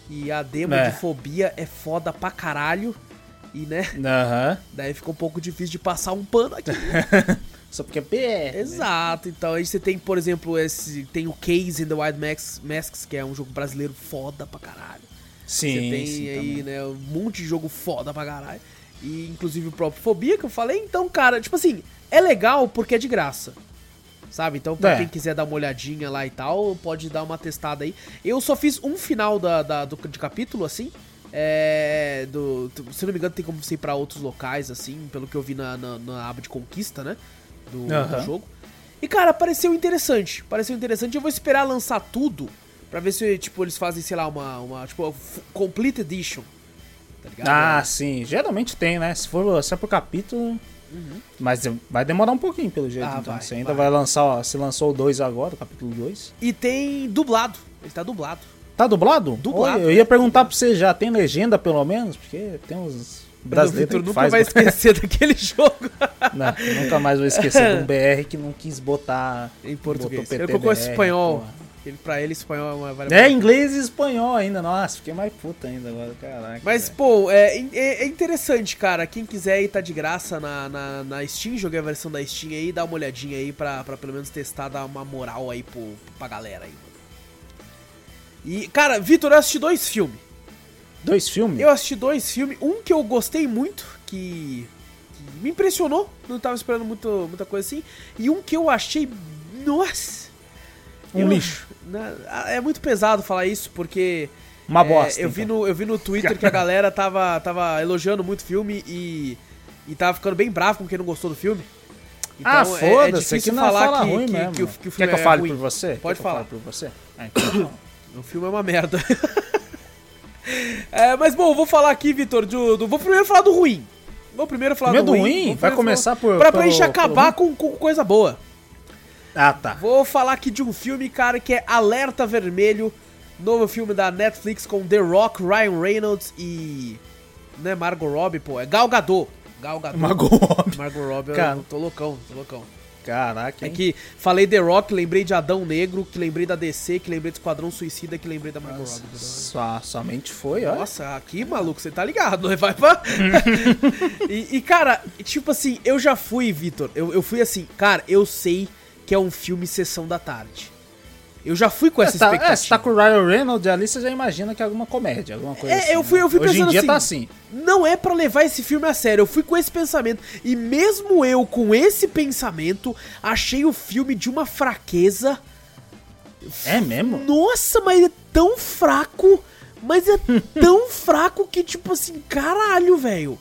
E a demo é. de fobia é foda pra caralho. E, né? Uhum. Daí fica um pouco difícil de passar um pano aqui. Só porque é BR. Né? Exato. Né? Então aí você tem, por exemplo, esse. Tem o Case in the Wild Masks, que é um jogo brasileiro foda pra caralho. Sim. Você tem sim, aí, também. né, um monte de jogo foda pra caralho. E inclusive o próprio Fobia que eu falei. Então, cara, tipo assim, é legal porque é de graça. Sabe? Então, pra é. quem quiser dar uma olhadinha lá e tal, pode dar uma testada aí. Eu só fiz um final da, da do, de capítulo, assim. É. Do, se não me engano, tem como você ir pra outros locais, assim, pelo que eu vi na, na, na aba de conquista, né? Do, uhum. do jogo. E, cara, pareceu interessante. Pareceu interessante. Eu vou esperar lançar tudo pra ver se, tipo, eles fazem, sei lá, uma, uma tipo, Complete Edition. Tá ligado? Ah, sim. Geralmente tem, né? Se for, se é por capítulo... Uhum. Mas vai demorar um pouquinho, pelo jeito. Ah, então, vai, você ainda vai, vai lançar, ó, se lançou o 2 agora, o capítulo 2. E tem dublado. Ele tá dublado. Tá dublado? Dublado. Oi, eu ia perguntar pra você já, tem legenda pelo menos? Porque tem uns brasileiro o nunca vai esquecer daquele jogo. Não, nunca mais vou esquecer de um BR que não quis botar em português. Ele colocou espanhol. Ele, pra ele, espanhol é uma É, inglês e espanhol ainda. Nossa, fiquei mais puta ainda agora, caraca. Mas, pô, é, é, é, interessante, cara. Quem quiser aí tá de graça na, na, na, Steam, joguei a versão da Steam aí, dá uma olhadinha aí pra, pra pelo menos testar, dar uma moral aí pro, pra galera aí. E, cara, Vitor, eu assisti dois filmes. Dois filmes? Eu assisti dois filmes. Um que eu gostei muito, que, que me impressionou. Não tava esperando muito, muita coisa assim. E um que eu achei. Nossa! Um eu, lixo. É muito pesado falar isso, porque. Uma bosta. É, eu, então. vi no, eu vi no Twitter que a galera tava, tava elogiando muito o filme e. E tava ficando bem bravo com quem não gostou do filme. Então, ah, foda-se, é, é que falar fala que, ruim que, mesmo. Que, que, o filme Quer que eu é fale ruim? por você? Pode Quer falar. por você? É, então. o filme é uma merda. é, mas bom, vou falar aqui, Vitor, do, do, vou primeiro falar do ruim. Vou primeiro falar primeiro do ruim. ruim? Vai começar por. Pra, pra gente acabar com, com coisa boa. Ah, tá. Vou falar aqui de um filme, cara, que é Alerta Vermelho. Novo filme da Netflix com The Rock, Ryan Reynolds e. Né, Margot Robbie, pô. É Gal Gadot. Gal Gadot. Margot Robbie. Margot Robbie, cara. eu tô loucão, tô loucão. Caraca, hein? É que falei The Rock, lembrei de Adão Negro, que lembrei da DC, que lembrei do Esquadrão Suicida, que lembrei da Margot Robbie. Sua, somente foi, ó. Nossa, aqui, maluco, você tá ligado, né? Vai pra... e, e, cara, tipo assim, eu já fui, Vitor, eu, eu fui assim, cara, eu sei que é um filme Sessão da Tarde. Eu já fui com é, essa tá, expectativa. É, você tá com o Ryan Reynolds ali, você já imagina que é alguma comédia, alguma coisa é, assim. Eu fui, eu fui né? pensando Hoje em dia assim, tá assim. Não é para levar esse filme a sério. Eu fui com esse pensamento. E mesmo eu com esse pensamento, achei o filme de uma fraqueza. É mesmo? Nossa, mas é tão fraco. Mas é tão fraco que, tipo assim, caralho, velho.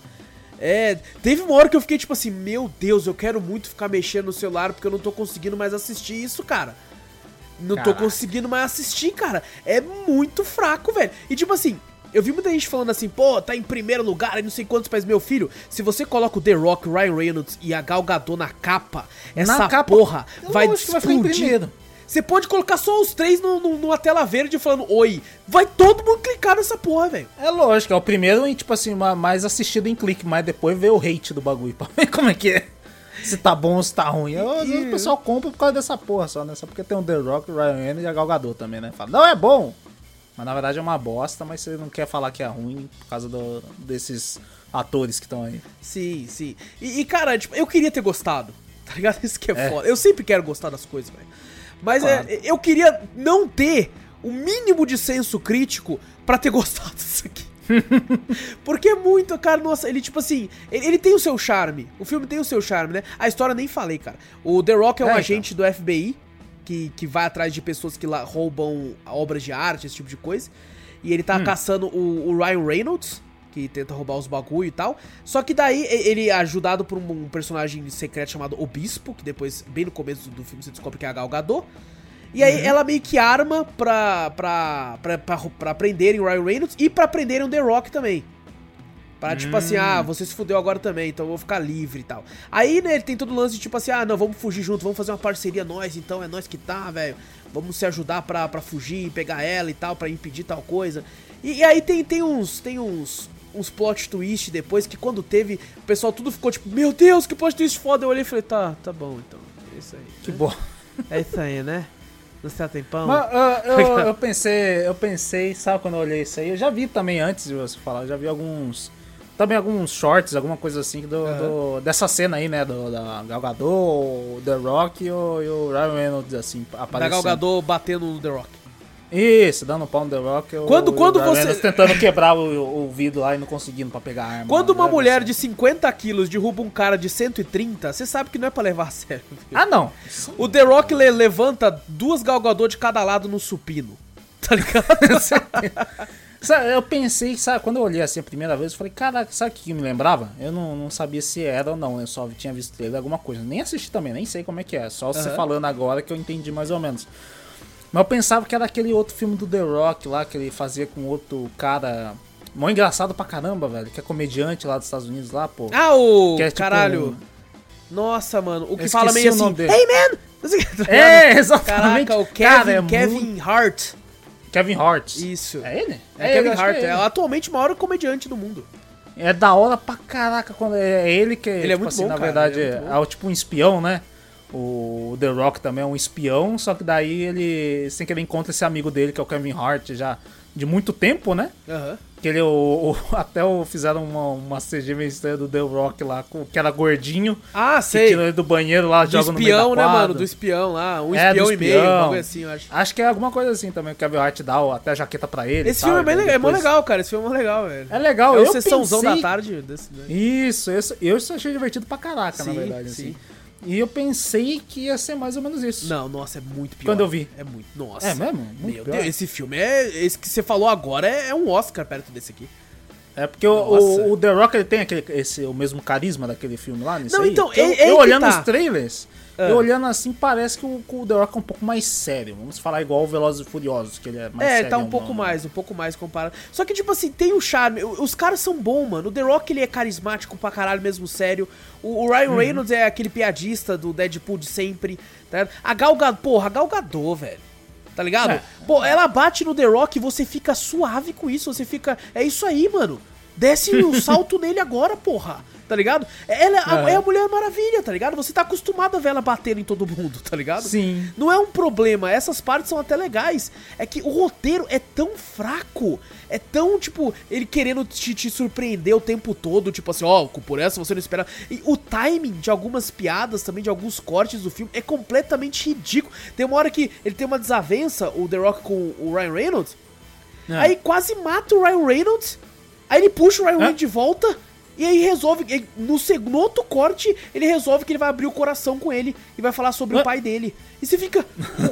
É, teve uma hora que eu fiquei tipo assim, meu Deus, eu quero muito ficar mexendo no celular porque eu não tô conseguindo mais assistir isso, cara. Não Caraca. tô conseguindo mais assistir, cara. É muito fraco, velho. E tipo assim, eu vi muita gente falando assim, pô, tá em primeiro lugar e não sei quantos, mas meu filho, se você coloca o The Rock, Ryan Reynolds e a Gal Gadot na capa, essa na capa, porra vai explodir. Vai você pode colocar só os três no, no, numa tela verde falando oi. Vai todo mundo clicar nessa porra, velho. É lógico, é o primeiro, tipo assim, mais assistido em clique, mas depois vê o hate do bagulho pra ver como é que é. Se tá bom ou se tá ruim. Eu, às vezes o pessoal compra por causa dessa porra só, né? Só porque tem o The Rock, o Ryan Reynolds e a Gal Gadot também, né? Fala, não, é bom. Mas na verdade é uma bosta, mas você não quer falar que é ruim por causa do, desses atores que estão aí. Sim, sim. E, e, cara, tipo, eu queria ter gostado. Tá ligado? Isso que é, é. foda. Eu sempre quero gostar das coisas, velho. Mas claro. é, eu queria não ter o mínimo de senso crítico para ter gostado disso aqui. Porque é muito, cara, nossa, ele tipo assim, ele, ele, tem o seu charme. O filme tem o seu charme, né? A história nem falei, cara. O The Rock é um é, então. agente então. do FBI que, que vai atrás de pessoas que lá roubam obras de arte, esse tipo de coisa. E ele tá hum. caçando o, o Ryan Reynolds, que tenta roubar os bagulho e tal. Só que daí ele é ajudado por um, personagem secreto chamado Obispo, que depois, bem no começo do filme, você descobre que é a Gal Gadot. E aí uhum. ela meio que arma pra, pra, pra, pra, pra prenderem o Ryan Reynolds e pra prenderem o The Rock também. Pra, tipo assim, ah, hum. você se fudeu agora também, então eu vou ficar livre e tal. Aí, né, ele tem todo o lance de, tipo assim, ah, não, vamos fugir junto, vamos fazer uma parceria nós, então é nós que tá, velho. Vamos se ajudar pra, pra fugir, pegar ela e tal, pra impedir tal coisa. E, e aí tem, tem uns, tem uns, uns plot twist depois que quando teve, o pessoal tudo ficou tipo, meu Deus, que plot twist foda. Eu olhei e falei, tá, tá bom então. É isso aí. Que né? bom. É isso aí, né? No seu tempão. Mas, uh, eu, eu, pensei, eu pensei, sabe quando eu olhei isso aí? Eu já vi também antes de você falar, já vi alguns. Também alguns shorts, alguma coisa assim do, uhum. do dessa cena aí, né? Do, da Gal Gadot, o The Rock e o, e o Ryan Reynolds, assim, aparecendo. Da Gal Gadot batendo no The Rock. Isso, dando pau no The Rock. Quando, quando você. tentando quebrar o, o, vidro lá e não conseguindo pra pegar a arma. Quando uma mulher de 50 quilos derruba um cara de 130, você sabe que não é pra levar a sério. Ah, não. O The Rock le levanta duas galgadores de cada lado no supino. Tá ligado? eu pensei, sabe, quando eu olhei assim a primeira vez, eu falei, caraca, sabe o que me lembrava? Eu não, não sabia se era ou não, eu só tinha visto ele alguma coisa. Nem assisti também, nem sei como é que é. Só uhum. você falando agora que eu entendi mais ou menos. Mas eu pensava que era aquele outro filme do The Rock lá, que ele fazia com outro cara. Mó engraçado pra caramba, velho. Que é comediante lá dos Estados Unidos lá, pô. Ah, o. É, tipo, caralho. Nossa, mano. O que fala meio assim. Hey, man! É, exatamente. Caraca, o Kevin, Cara, é Kevin muito... Hart. Kevin Hart. Isso. É ele? É, é Kevin Hart. É, é, atualmente o maior comediante do mundo. É da hora pra caraca quando é ele que ele é tipo muito assim, bom, na cara, verdade é, é, tipo um espião, né? O The Rock também é um espião, só que daí ele, sem que ele encontra esse amigo dele, que é o Kevin Hart, já de muito tempo, né? Uhum. Que ele, o, o, até o, fizeram uma, uma CG meio estranha do The Rock lá, que era gordinho. Ah, sei. tirou ele do banheiro lá, do joga espião, no meio né, mano? Do espião lá. Um é, espião, e meio, algo assim, eu acho. Acho que é alguma coisa assim também. O Kevin Hart dá até a jaqueta pra ele. Esse filme é bem legal, depois... é legal, cara. Esse filme é legal, velho. É legal, é eu sessãozão pensei... da tarde. Desse, né? Isso, eu, eu achei divertido pra caraca, sim, na verdade. Sim. Assim. E eu pensei que ia ser mais ou menos isso. Não, nossa, é muito pior. Quando eu vi. É muito. Nossa. É mesmo? Muito Meu pior. Deus, esse filme é. Esse que você falou agora é, é um Oscar perto desse aqui. É porque o, o, The Rock ele tem aquele, esse, o mesmo carisma daquele filme lá, nisso Não, aí. então, eu, eu olhando tá. os trailers, ah. eu olhando assim, parece que o, o, The Rock é um pouco mais sério. Vamos falar igual o Velozes e Furiosos, que ele é mais é, sério. É, tá um pouco não, mais, um pouco mais comparado. Só que, tipo assim, tem o charme. Os caras são bons, mano. O The Rock, ele é carismático pra caralho, mesmo sério. O, o Ryan uhum. Reynolds é aquele piadista do Deadpool de sempre, tá A Gal Gadot, porra, a Gal Gadot, velho. Tá ligado? É. Pô, ela bate no The Rock e você fica suave com isso. Você fica. É isso aí, mano. Desce o salto nele agora, porra tá ligado? Ela é. é a Mulher Maravilha, tá ligado? Você tá acostumado a ver ela batendo em todo mundo, tá ligado? Sim. Não é um problema, essas partes são até legais. É que o roteiro é tão fraco, é tão, tipo, ele querendo te, te surpreender o tempo todo, tipo assim, ó, oh, por essa você não espera. E o timing de algumas piadas, também de alguns cortes do filme, é completamente ridículo. Tem uma hora que ele tem uma desavença, o The Rock com o Ryan Reynolds, é. aí quase mata o Ryan Reynolds, aí ele puxa o Ryan é. Reynolds de volta e aí resolve, no, segundo outro corte, ele resolve que ele vai abrir o coração com ele e vai falar sobre o pai dele. E você fica,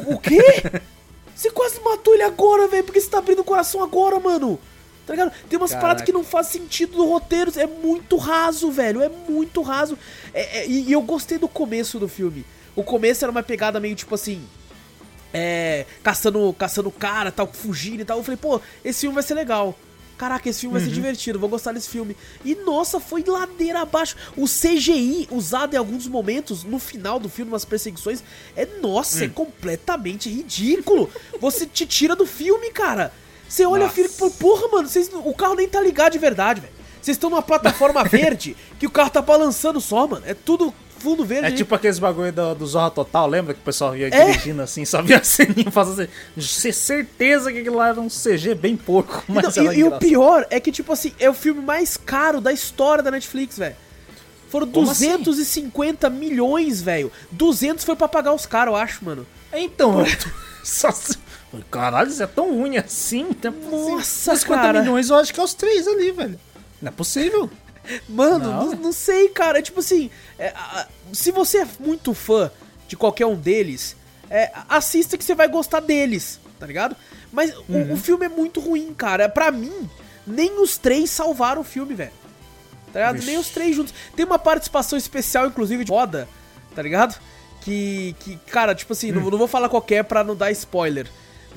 o, o quê? Você quase matou ele agora, velho, porque você tá abrindo o coração agora, mano. Tá ligado? Tem umas Caraca. paradas que não faz sentido no roteiro, é muito raso, velho, é muito raso. É, é, e, e eu gostei do começo do filme. O começo era uma pegada meio tipo assim, é, caçando, caçando cara, tal, fugindo e tal. Eu falei, pô, esse filme vai ser legal. Caraca, esse filme uhum. vai ser uhum. divertido, vou gostar desse filme. E nossa, foi ladeira abaixo. O CGI usado em alguns momentos, no final do filme, umas perseguições, é nossa, é hum. é completamente ridículo. Você te tira do filme, cara. Você olha nossa. filme e porra, mano, vocês, o carro nem tá ligado de verdade, velho. Vocês estão numa plataforma verde que o carro tá balançando só, mano. É tudo fundo verde. É tipo aqueles bagulho do, do Zorra Total, lembra que o pessoal ia é. dirigindo assim, só via a ceninha fazendo assim. certeza que aquilo lá era um CG bem pouco. Mas Não, e, e o pior é que, tipo assim, é o filme mais caro da história da Netflix, velho. Foram Como 250 assim? milhões, velho. 200 foi pra pagar os caras, eu acho, mano. Então, só Caralho, isso é tão ruim assim. Nossa, 50 cara. milhões eu acho que é os três ali, velho. Não é possível. Mano, não. Não, não, sei, cara. É tipo assim, é, a, se você é muito fã de qualquer um deles, é, assista que você vai gostar deles, tá ligado? Mas uhum. o, o, filme é muito ruim, cara. Pra mim, nem os três salvaram o filme, velho. Tá ligado? Ixi. Nem os três juntos. Tem uma participação especial, inclusive, de roda, tá ligado? Que, que cara, tipo assim, hum. não, não vou falar qualquer pra não dar spoiler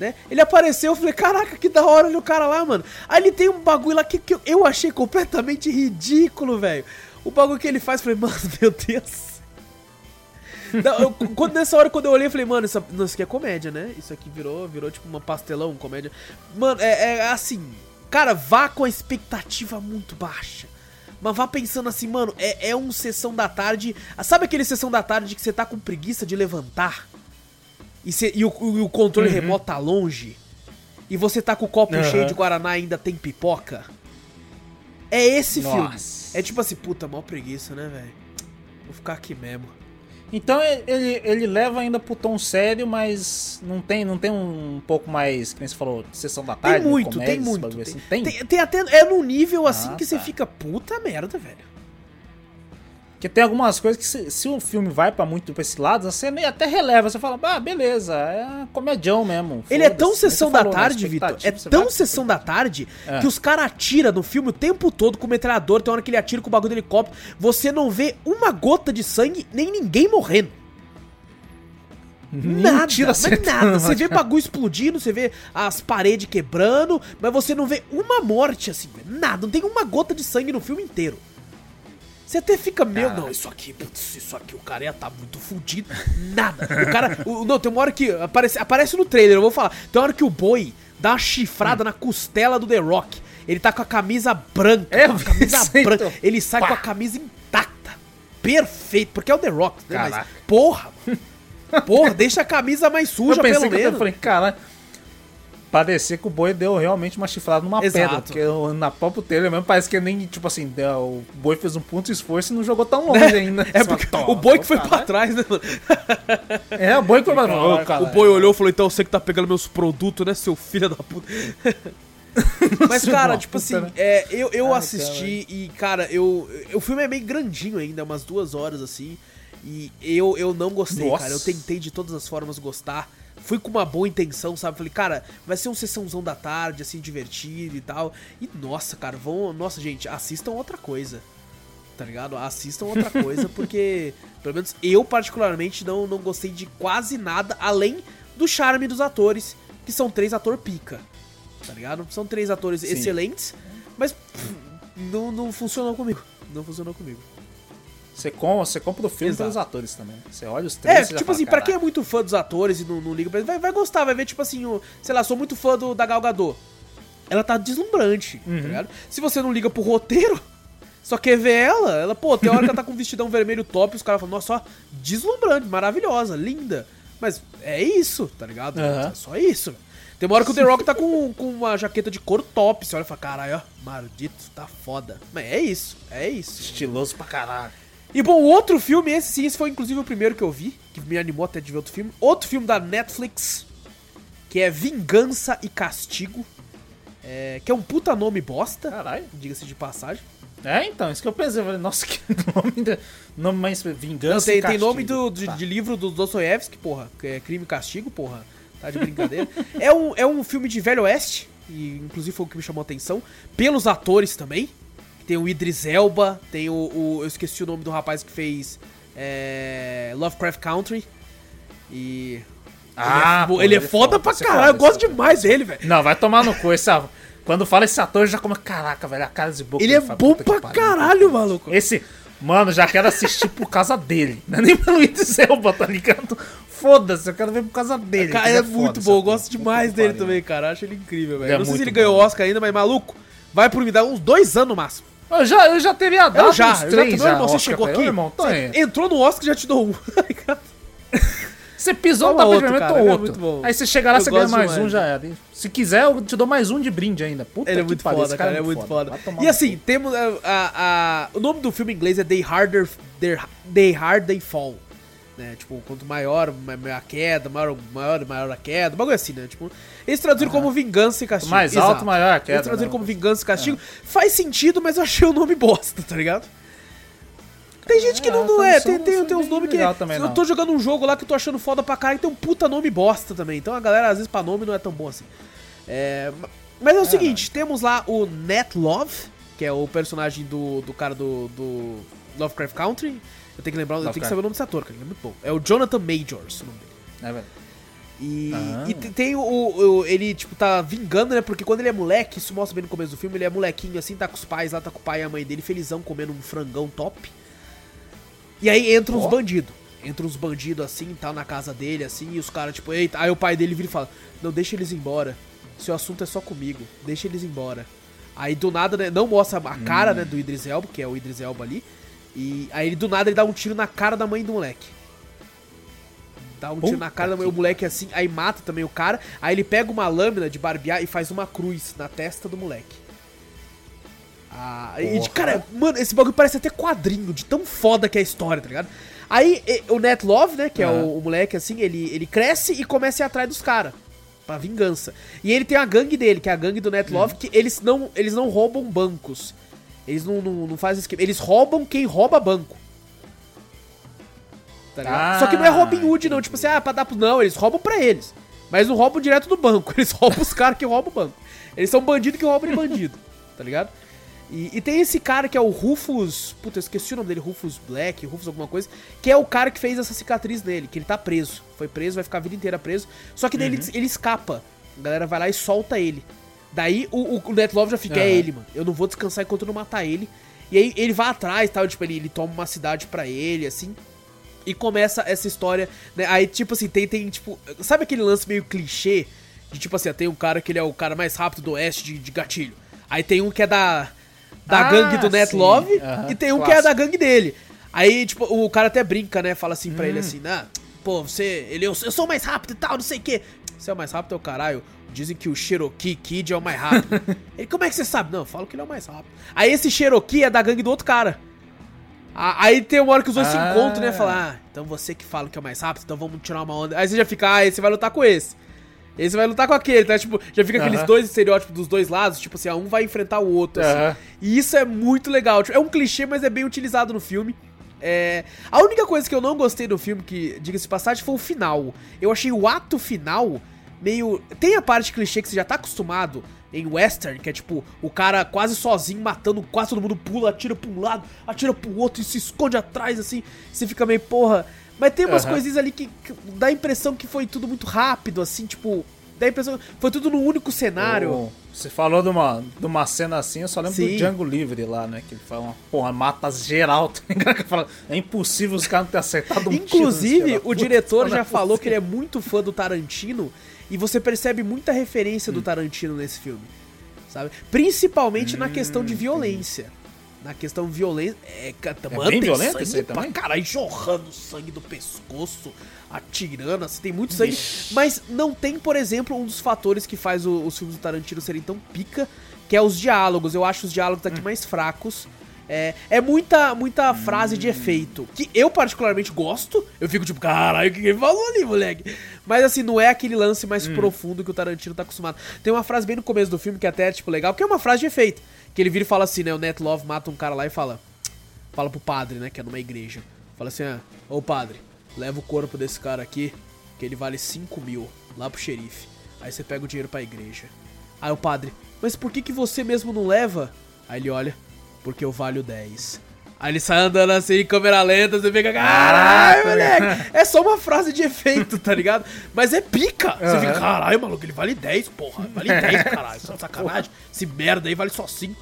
né? Ele apareceu, eu falei, caraca, que da hora o cara lá, mano. Aí ele tem um bagulho lá que, que eu achei completamente ridículo, velho. O bagulho que ele faz, eu falei, mano, meu Deus. Não, eu, quando, nessa hora, quando eu olhei, eu falei, mano, isso, isso aqui é comédia, né? Isso aqui virou, virou tipo uma pastelão, comédia. Mano, é, é assim, cara, vá com a expectativa muito baixa. Mas vá pensando assim, mano, é, é um sessão da tarde. Sabe aquele sessão da tarde que você tá com preguiça de levantar? E, cê, e, o, e o controle uhum. remoto tá longe, e você tá com o copo uhum. cheio de Guaraná e ainda tem pipoca. É esse Nossa. filme. É tipo assim, puta, mal preguiça, né, velho? Vou ficar aqui mesmo. Então ele, ele leva ainda pro tom sério, mas não tem, não tem um, pouco mais, como você falou, sessão da tarde? Tem muito, comédia, tem muito. Assim. Tem, tem, tem, até. É num nível assim ah, que tá. você fica, puta merda, velho. Porque tem algumas coisas que se, se o filme vai para muito pra esse lado, você até releva, você fala, ah, beleza, é comedião mesmo. Ele é tão sessão da tarde, Vitor. É tão sessão da tarde é. que os caras atiram no filme o tempo todo com o metralhador, tem hora que ele atira com o bagulho do helicóptero, você não vê uma gota de sangue, nem ninguém morrendo. Nada, mas nada. Você vê bagulho explodindo, você vê as paredes quebrando, mas você não vê uma morte assim, nada. Não tem uma gota de sangue no filme inteiro. Você até fica, meu, não, isso aqui, putz, isso aqui, o cara ia tá muito fudido. Nada. O cara. O, não, tem uma hora que. Aparece, aparece no trailer, eu vou falar. Tem uma hora que o boi dá uma chifrada hum. na costela do The Rock. Ele tá com a camisa branca. É, com a camisa branca. Então. Ele sai Pá. com a camisa intacta. Perfeito. Porque é o The Rock, né? Mas, porra, Porra, deixa a camisa mais suja, eu pelo menos. Eu falei, cara, parecia que o boi deu realmente uma chifrada numa Exato. pedra. Porque na própria telha mesmo parece que nem, tipo assim, o boi fez um ponto esforço e não jogou tão longe ainda. É porque o boi que foi pra trás, né, mano? É, o boi que foi pra trás. O boi olhou e falou, então você que tá pegando meus produtos, né, seu filho da puta. Mas, cara, tipo assim, né? é, eu, eu Ai, assisti cara. e, cara, eu, o filme é meio grandinho ainda, umas duas horas assim. E eu, eu não gostei, Nossa. cara. Eu tentei de todas as formas gostar. Fui com uma boa intenção, sabe? Falei, cara, vai ser um sessãozão da tarde, assim, divertido e tal. E nossa, cara, vão. Nossa, gente, assistam outra coisa. Tá ligado? Assistam outra coisa, porque, pelo menos eu, particularmente, não, não gostei de quase nada, além do charme dos atores, que são três atores pica. Tá ligado? São três atores Sim. excelentes, mas pff, não, não funcionou comigo. Não funcionou comigo. Você, com, você compra o filme Exato. pelos atores também. Você olha os três. É, tipo assim, fala, pra quem é muito fã dos atores e não, não liga pra eles, vai, vai gostar, vai ver, tipo assim, o, sei lá, sou muito fã do, da Gal Gadot. Ela tá deslumbrante, tá uhum. tá ligado? Se você não liga pro roteiro, só quer ver ela, ela, pô, tem hora que ela tá com um vestidão vermelho top os caras falam, nossa, só deslumbrante, maravilhosa, linda. Mas é isso, tá ligado? Uhum. É só isso. Tem uma hora que o The Rock tá com, com uma jaqueta de couro top. Você olha e fala, caralho, ó, maldito, tá foda. Mas é isso, é isso. Estiloso pra caralho. E bom, outro filme, esse sim, esse foi inclusive o primeiro que eu vi, que me animou até de ver outro filme. Outro filme da Netflix, que é Vingança e Castigo. É, que é um puta nome bosta. Caralho. Diga-se de passagem. É, então, isso que eu pensei. Falei, nossa, que nome, nome mais Vingança Não, tem, e Castigo. Tem nome do, de, tá. de livro do Dostoiévski, porra, que é Crime e Castigo, porra. Tá de brincadeira. é, um, é um filme de Velho Oeste, e inclusive foi o que me chamou a atenção, pelos atores também. Tem o Idris Elba, tem o, o Eu esqueci o nome do rapaz que fez é, Lovecraft Country. E. Ah, ele é, pô, ele é, é foda, pra caralho. eu gosto demais dele, velho. Não, vai tomar no cu. Essa, quando fala esse ator, já como. Caraca, velho, a cara de boca. Ele é bom pra caralho, maluco. Esse. Mano, já quero assistir por causa dele. Não é nem pelo Idris Elba, tá ligado? Foda-se, eu quero ver por causa dele. Cara, é, é muito bom, eu gosto demais dele também, cara. Acho ele incrível, velho. É não sei se ele ganhou o Oscar ainda, mas maluco, vai por me dar uns dois anos no máximo. Eu já, eu já teria dado eu já, uns três já. Irmão, você chegou aqui, irmão, entrou no Oscar e já te dou um, Você pisou no tapete ou outro. É Aí você chega lá, eu você ganha mais demais. um, já era. Se quiser, eu te dou mais um de brinde ainda. Puta Ele é muito foda, cara, cara, é muito foda. foda. E assim, temos a, a, a, o nome do filme em inglês é They Harder, They Hard They Fall. Né? Tipo, quanto maior, maior a queda, maior, maior, maior a queda, um bagulho assim, né? Tipo, eles traduziram ah. como vingança e castigo. Mais Exato. alto, maior a queda. Eles traduziram né? como vingança e castigo. É. Faz sentido, mas eu achei o nome bosta, tá ligado? Tem gente que não, não é, tem, tem, tem uns nomes que. É, também, eu tô jogando um jogo lá que eu tô achando foda pra caralho e tem um puta nome bosta também. Então a galera, às vezes, pra nome não é tão bom assim. É, mas é o é, seguinte, não. temos lá o Net Love, que é o personagem do, do cara do, do Lovecraft Country. Eu tenho que lembrar, eu tenho que saber o nome desse ator, cara, ele é muito bom. É o Jonathan Majors, o nome dele. É, velho. E, ah. e tem o, o, Ele, tipo, tá vingando, né? Porque quando ele é moleque, isso mostra bem no começo do filme, ele é molequinho assim, tá com os pais lá, tá com o pai e a mãe dele, felizão, comendo um frangão top. E aí entra oh. uns bandidos. Entra uns bandidos assim, tá na casa dele, assim, e os caras, tipo, eita. Aí o pai dele vira e fala: Não, deixa eles embora. Seu assunto é só comigo, deixa eles embora. Aí do nada, né, não mostra a cara, hum. né, do Idris Elba, que é o Idris Elba ali. E aí ele do nada ele dá um tiro na cara da mãe do moleque. Dá um Puta tiro na cara da mãe, o moleque assim, aí mata também o cara. Aí ele pega uma lâmina de barbear e faz uma cruz na testa do moleque. Ah, e, cara, mano, esse bagulho parece até quadrinho, de tão foda que é a história, tá ligado? Aí o Net Love, né, que é o, o, moleque assim, ele, ele cresce e começa a ir atrás dos caras. Pra vingança. E ele tem a gangue dele, que é a gangue do Net Love, uhum. que eles não, eles não roubam bancos. Eles não, não, não fazem esquema. Eles roubam quem rouba banco. Tá ah, Só que não é Robin Hood, não. Tipo assim, ah, pra dar pro. Não, eles roubam pra eles. Mas não roubam direto do banco. Eles roubam os caras que roubam o banco. Eles são bandido que roubam de bandido. tá ligado? E, e, tem esse cara que é o Rufus. Puta, eu esqueci o nome dele, Rufus Black, Rufus alguma coisa. Que é o cara que fez essa cicatriz nele, que ele tá preso. Foi preso, vai ficar a vida inteira preso. Só que daí uhum. ele, ele escapa. A galera vai lá e solta ele. Daí o, o, Net Love já fica, uhum. é ele, mano. Eu não vou descansar enquanto eu não matar ele. E aí ele vai atrás, tal, tipo, ele, ele toma uma cidade para ele, assim. E começa essa história, né? Aí, tipo assim, tem, tem, tipo. Sabe aquele lance meio clichê? De tipo assim, tem um cara que ele é o cara mais rápido do oeste de, de gatilho. Aí tem um que é da. Da ah, gangue do Net sim. Love uhum, e tem um clássico. que é da gangue dele. Aí, tipo, o cara até brinca, né? Fala assim pra hum. ele assim, né? Pô, você. Ele, eu, eu sou mais rápido e tal, não sei o quê. Você é o mais rápido, é o caralho. Dizem que o Cherokee Kid é o mais rápido. ele, como é que você sabe? Não, eu falo que ele é o mais rápido. Aí esse Cherokee é da gangue do outro cara. Aí tem uma hora que os dois ah. se encontram, né? Falar, ah, então você que fala que é o mais rápido, então vamos tirar uma onda. Aí você já fica, ah, esse vai lutar com esse. Esse vai lutar com aquele, tá? Tipo, já fica aqueles uh -huh. dois estereótipos dos dois lados, tipo assim, um vai enfrentar o outro, assim. Uh -huh. E isso é muito legal. Tipo, é um clichê, mas é bem utilizado no filme. É, a única coisa que eu não gostei do filme, que, diga-se passagem, foi o final. Eu achei o ato final meio. Tem a parte clichê que você já tá acostumado em western, que é tipo o cara quase sozinho matando, quase todo mundo pula, atira pra um lado, atira pro outro e se esconde atrás, assim. Você fica meio, porra. Mas tem umas uhum. coisinhas ali que, que, dá a impressão que foi tudo muito rápido, assim, tipo. Dá a impressão que foi tudo no único cenário. Oh, você falou de uma, de uma cena assim, eu só lembro Sim. do Django Livre lá, né? Que ele fala uma porra, mata geral. Tá é impossível os caras não terem acertado um Inclusive, o diretor já falou que ele é muito fã do Tarantino e você percebe muita referência hum. do Tarantino nesse filme, sabe? Principalmente hum. na questão de violência. Na questão violência. É, é bem violento sangue aí também? Caralho, jorrando sangue do pescoço, atirando, assim, tem muito sangue. Ixi. Mas não tem, por exemplo, um dos fatores que faz o, os filmes do Tarantino serem tão pica, que é os diálogos. Eu acho os diálogos aqui hum. mais fracos. É, é muita, muita frase de efeito. Que eu particularmente gosto. Eu fico tipo, caralho, o que ele falou ali, moleque? Mas assim, não é aquele lance mais hum. profundo que o Tarantino tá acostumado. Tem uma frase bem no começo do filme que é até é, tipo, legal, que é uma frase de efeito. Que ele vira e fala assim, né? O Net Love mata um cara lá e fala. Fala pro padre, né? Que é numa igreja. Fala assim, ah, ô padre, leva o corpo desse cara aqui, que ele vale 5 mil, lá pro xerife. Aí você pega o dinheiro pra igreja. Aí o padre, mas por que, que você mesmo não leva? Aí ele olha, porque eu valho 10. Aí ele sai andando assim, em câmera lenta, você fica, caralho, moleque. É só uma frase de efeito, tá ligado? Mas é pica. Você fica, caralho, maluco, ele vale 10, porra. Vale 10, caralho. Só sacanagem. Esse merda aí vale só 5.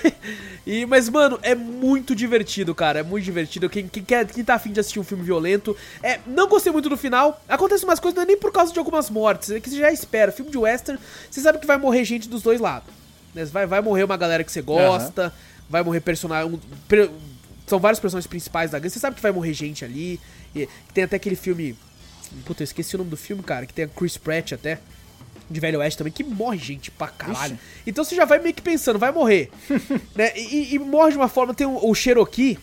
e, mas, mano, é muito divertido, cara. É muito divertido. Quem, quem, quer, quem tá afim de assistir um filme violento. É, não gostei muito do final. Acontece umas coisas, não é nem por causa de algumas mortes. É que você já espera. Filme de western, você sabe que vai morrer gente dos dois lados. Né? Vai, vai morrer uma galera que você gosta. Uhum vai morrer personagem. Um, per, são vários personagens principais da gangue. Você sabe que vai morrer gente ali. E, tem até aquele filme. Puta, eu esqueci o nome do filme, cara. Que tem a Chris Pratt até. De Velho Oeste também, que morre gente pra caralho. Ixi. Então você já vai meio que pensando, vai morrer. né? E, e, morre de uma forma. Tem o, o Cherokee.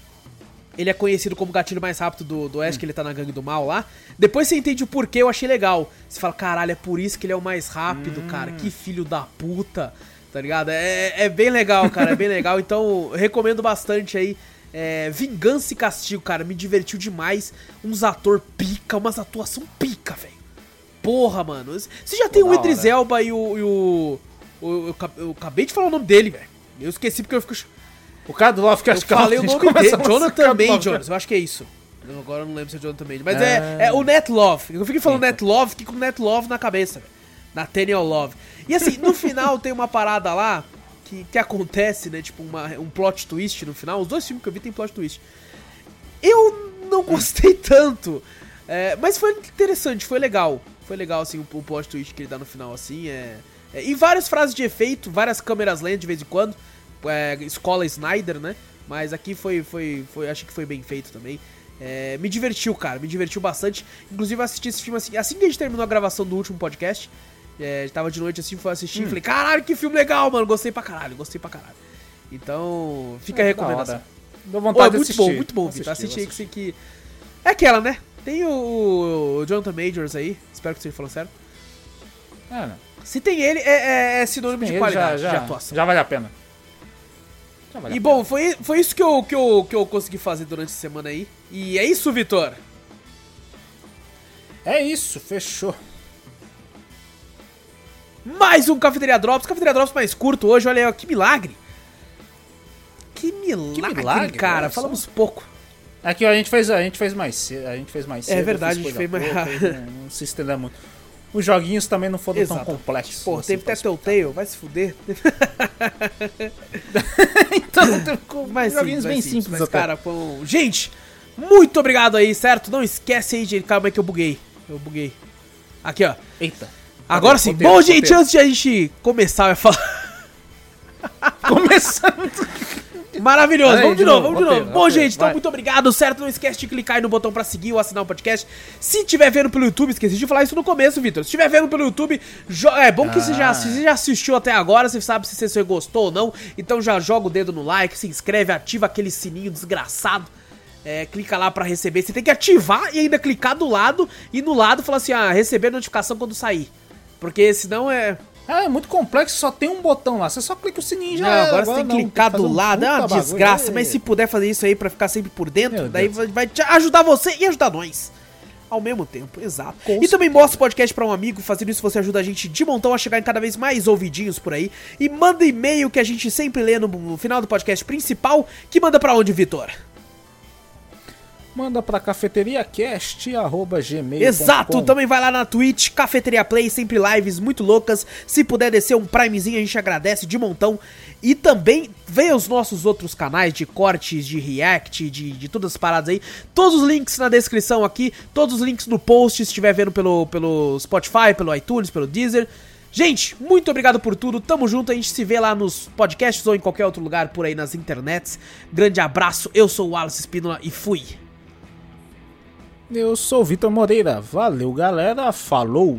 Ele é conhecido como o gatilho mais rápido do, do Oeste, hum. que ele tá na gangue do mal lá. Depois você entende o porquê, eu achei legal. Você fala, caralho, é por isso que ele é o mais rápido, hum. cara. Que filho da puta tá ligado? É, é bem legal, cara, é bem legal. Então, recomendo bastante aí. É, Vingança e Castigo, cara, me divertiu demais. Uns ator pica, umas atuação pica, velho. Porra, mano. Você já Pô, tem o Idris Elba e o. E o, o eu, eu, acabei de falar o nome dele, velho. Eu esqueci porque eu fico. O cara do Love que acho que falei o nome dele. Jonathan Majors, eu acho que é isso. Eu agora eu não lembro se é Jonathan Majors. Mas é, é, é o Net Love. Eu fiquei falando Net Love, fiquei com Net Love na cabeça, velho. Nathaniel Love. E assim, no final tem uma parada lá que, que acontece, né? Tipo, uma, um plot twist no final. Os dois filmes que eu vi tem plot twist. Eu não gostei tanto. É, mas foi interessante, foi legal. Foi legal, assim, o, o plot twist que ele dá no final, assim. É, é, e várias frases de efeito, várias câmeras lentas de vez em quando. É, escola Snyder, né? Mas aqui foi, foi, foi, acho que foi bem feito também. É, me divertiu, cara, me divertiu bastante. Inclusive, assisti esse filme assim, assim que a gente terminou a gravação do último podcast. É, tava de noite assim, fui assistir hum. falei, caralho, que filme legal, mano. Gostei pra caralho, gostei pra caralho. Então, fica é, a recomendação. Deu vontade oh, é muito assistir. bom, muito bom, Vitor. Assisti que, que. É aquela, né? Tem o, o Jonathan Majors aí, espero que você falou certo. É, né? Se tem ele, é, é, é sinônimo de qualidade já, já, de atuação. Já vale a pena. Vale e a bom, pena. Foi, foi isso que eu, que, eu, que eu consegui fazer durante a semana aí. E é isso, Vitor. É isso, fechou. Mais um Cafeteria Drops, Cafeteria Drops mais curto hoje, olha aí, que milagre. Que milagre, que milagre cara, falamos pouco. Aqui, ó, a gente fez, a gente fez mais cedo, a gente fez mais é cedo. É verdade, a gente fez mais rápido. Não, se estender muito. Os joguinhos também não foram Exato. tão complexos. Pô, assim, teve até Telltale, vai se fuder. então, teve mais joguinhos bem simples, simples mas, cara, pô, gente, muito obrigado aí, certo? Não esquece aí, gente, calma aí que eu buguei. Eu buguei. Aqui, ó. Eita. Agora sim. Bom, gente, antes de a gente começar, vai falar. Começando. Maravilhoso, aí, vamos de novo, vamos de novo. Bom, gente, então vai. muito obrigado, certo? Não esquece de clicar aí no botão pra seguir ou assinar o podcast. Se tiver vendo pelo YouTube, esqueci de falar isso no começo, Vitor. Se tiver vendo pelo YouTube, é bom que ah. você, já, você já assistiu até agora, você sabe se você gostou ou não. Então já joga o dedo no like, se inscreve, ativa aquele sininho desgraçado. É, clica lá para receber. Você tem que ativar e ainda clicar do lado e no lado falar assim: ah, receber notificação quando sair. Porque senão é. Ah, é muito complexo, só tem um botão lá. Você só clica o sininho já. Não, agora, agora você tem que clicar do um lado, é uma desgraça. Mas se puder fazer isso aí pra ficar sempre por dentro, Meu daí Deus. vai te ajudar você e ajudar nós. Ao mesmo tempo, exato. Com e certeza. também mostra o podcast para um amigo, fazendo isso você ajuda a gente de montão a chegar em cada vez mais ouvidinhos por aí. E manda e-mail que a gente sempre lê no, no final do podcast principal, que manda para onde, Vitor? Manda pra cafeteriacast.gmail. Exato, também vai lá na Twitch, Cafeteria Play, sempre lives muito loucas. Se puder descer um primezinho, a gente agradece de montão. E também vê os nossos outros canais de cortes, de react, de, de todas as paradas aí. Todos os links na descrição aqui, todos os links no post, se estiver vendo pelo, pelo Spotify, pelo iTunes, pelo Deezer. Gente, muito obrigado por tudo. Tamo junto. A gente se vê lá nos podcasts ou em qualquer outro lugar por aí nas internets. Grande abraço. Eu sou o Wallace Espínola e fui. Eu sou Vitor Moreira. Valeu, galera. Falou!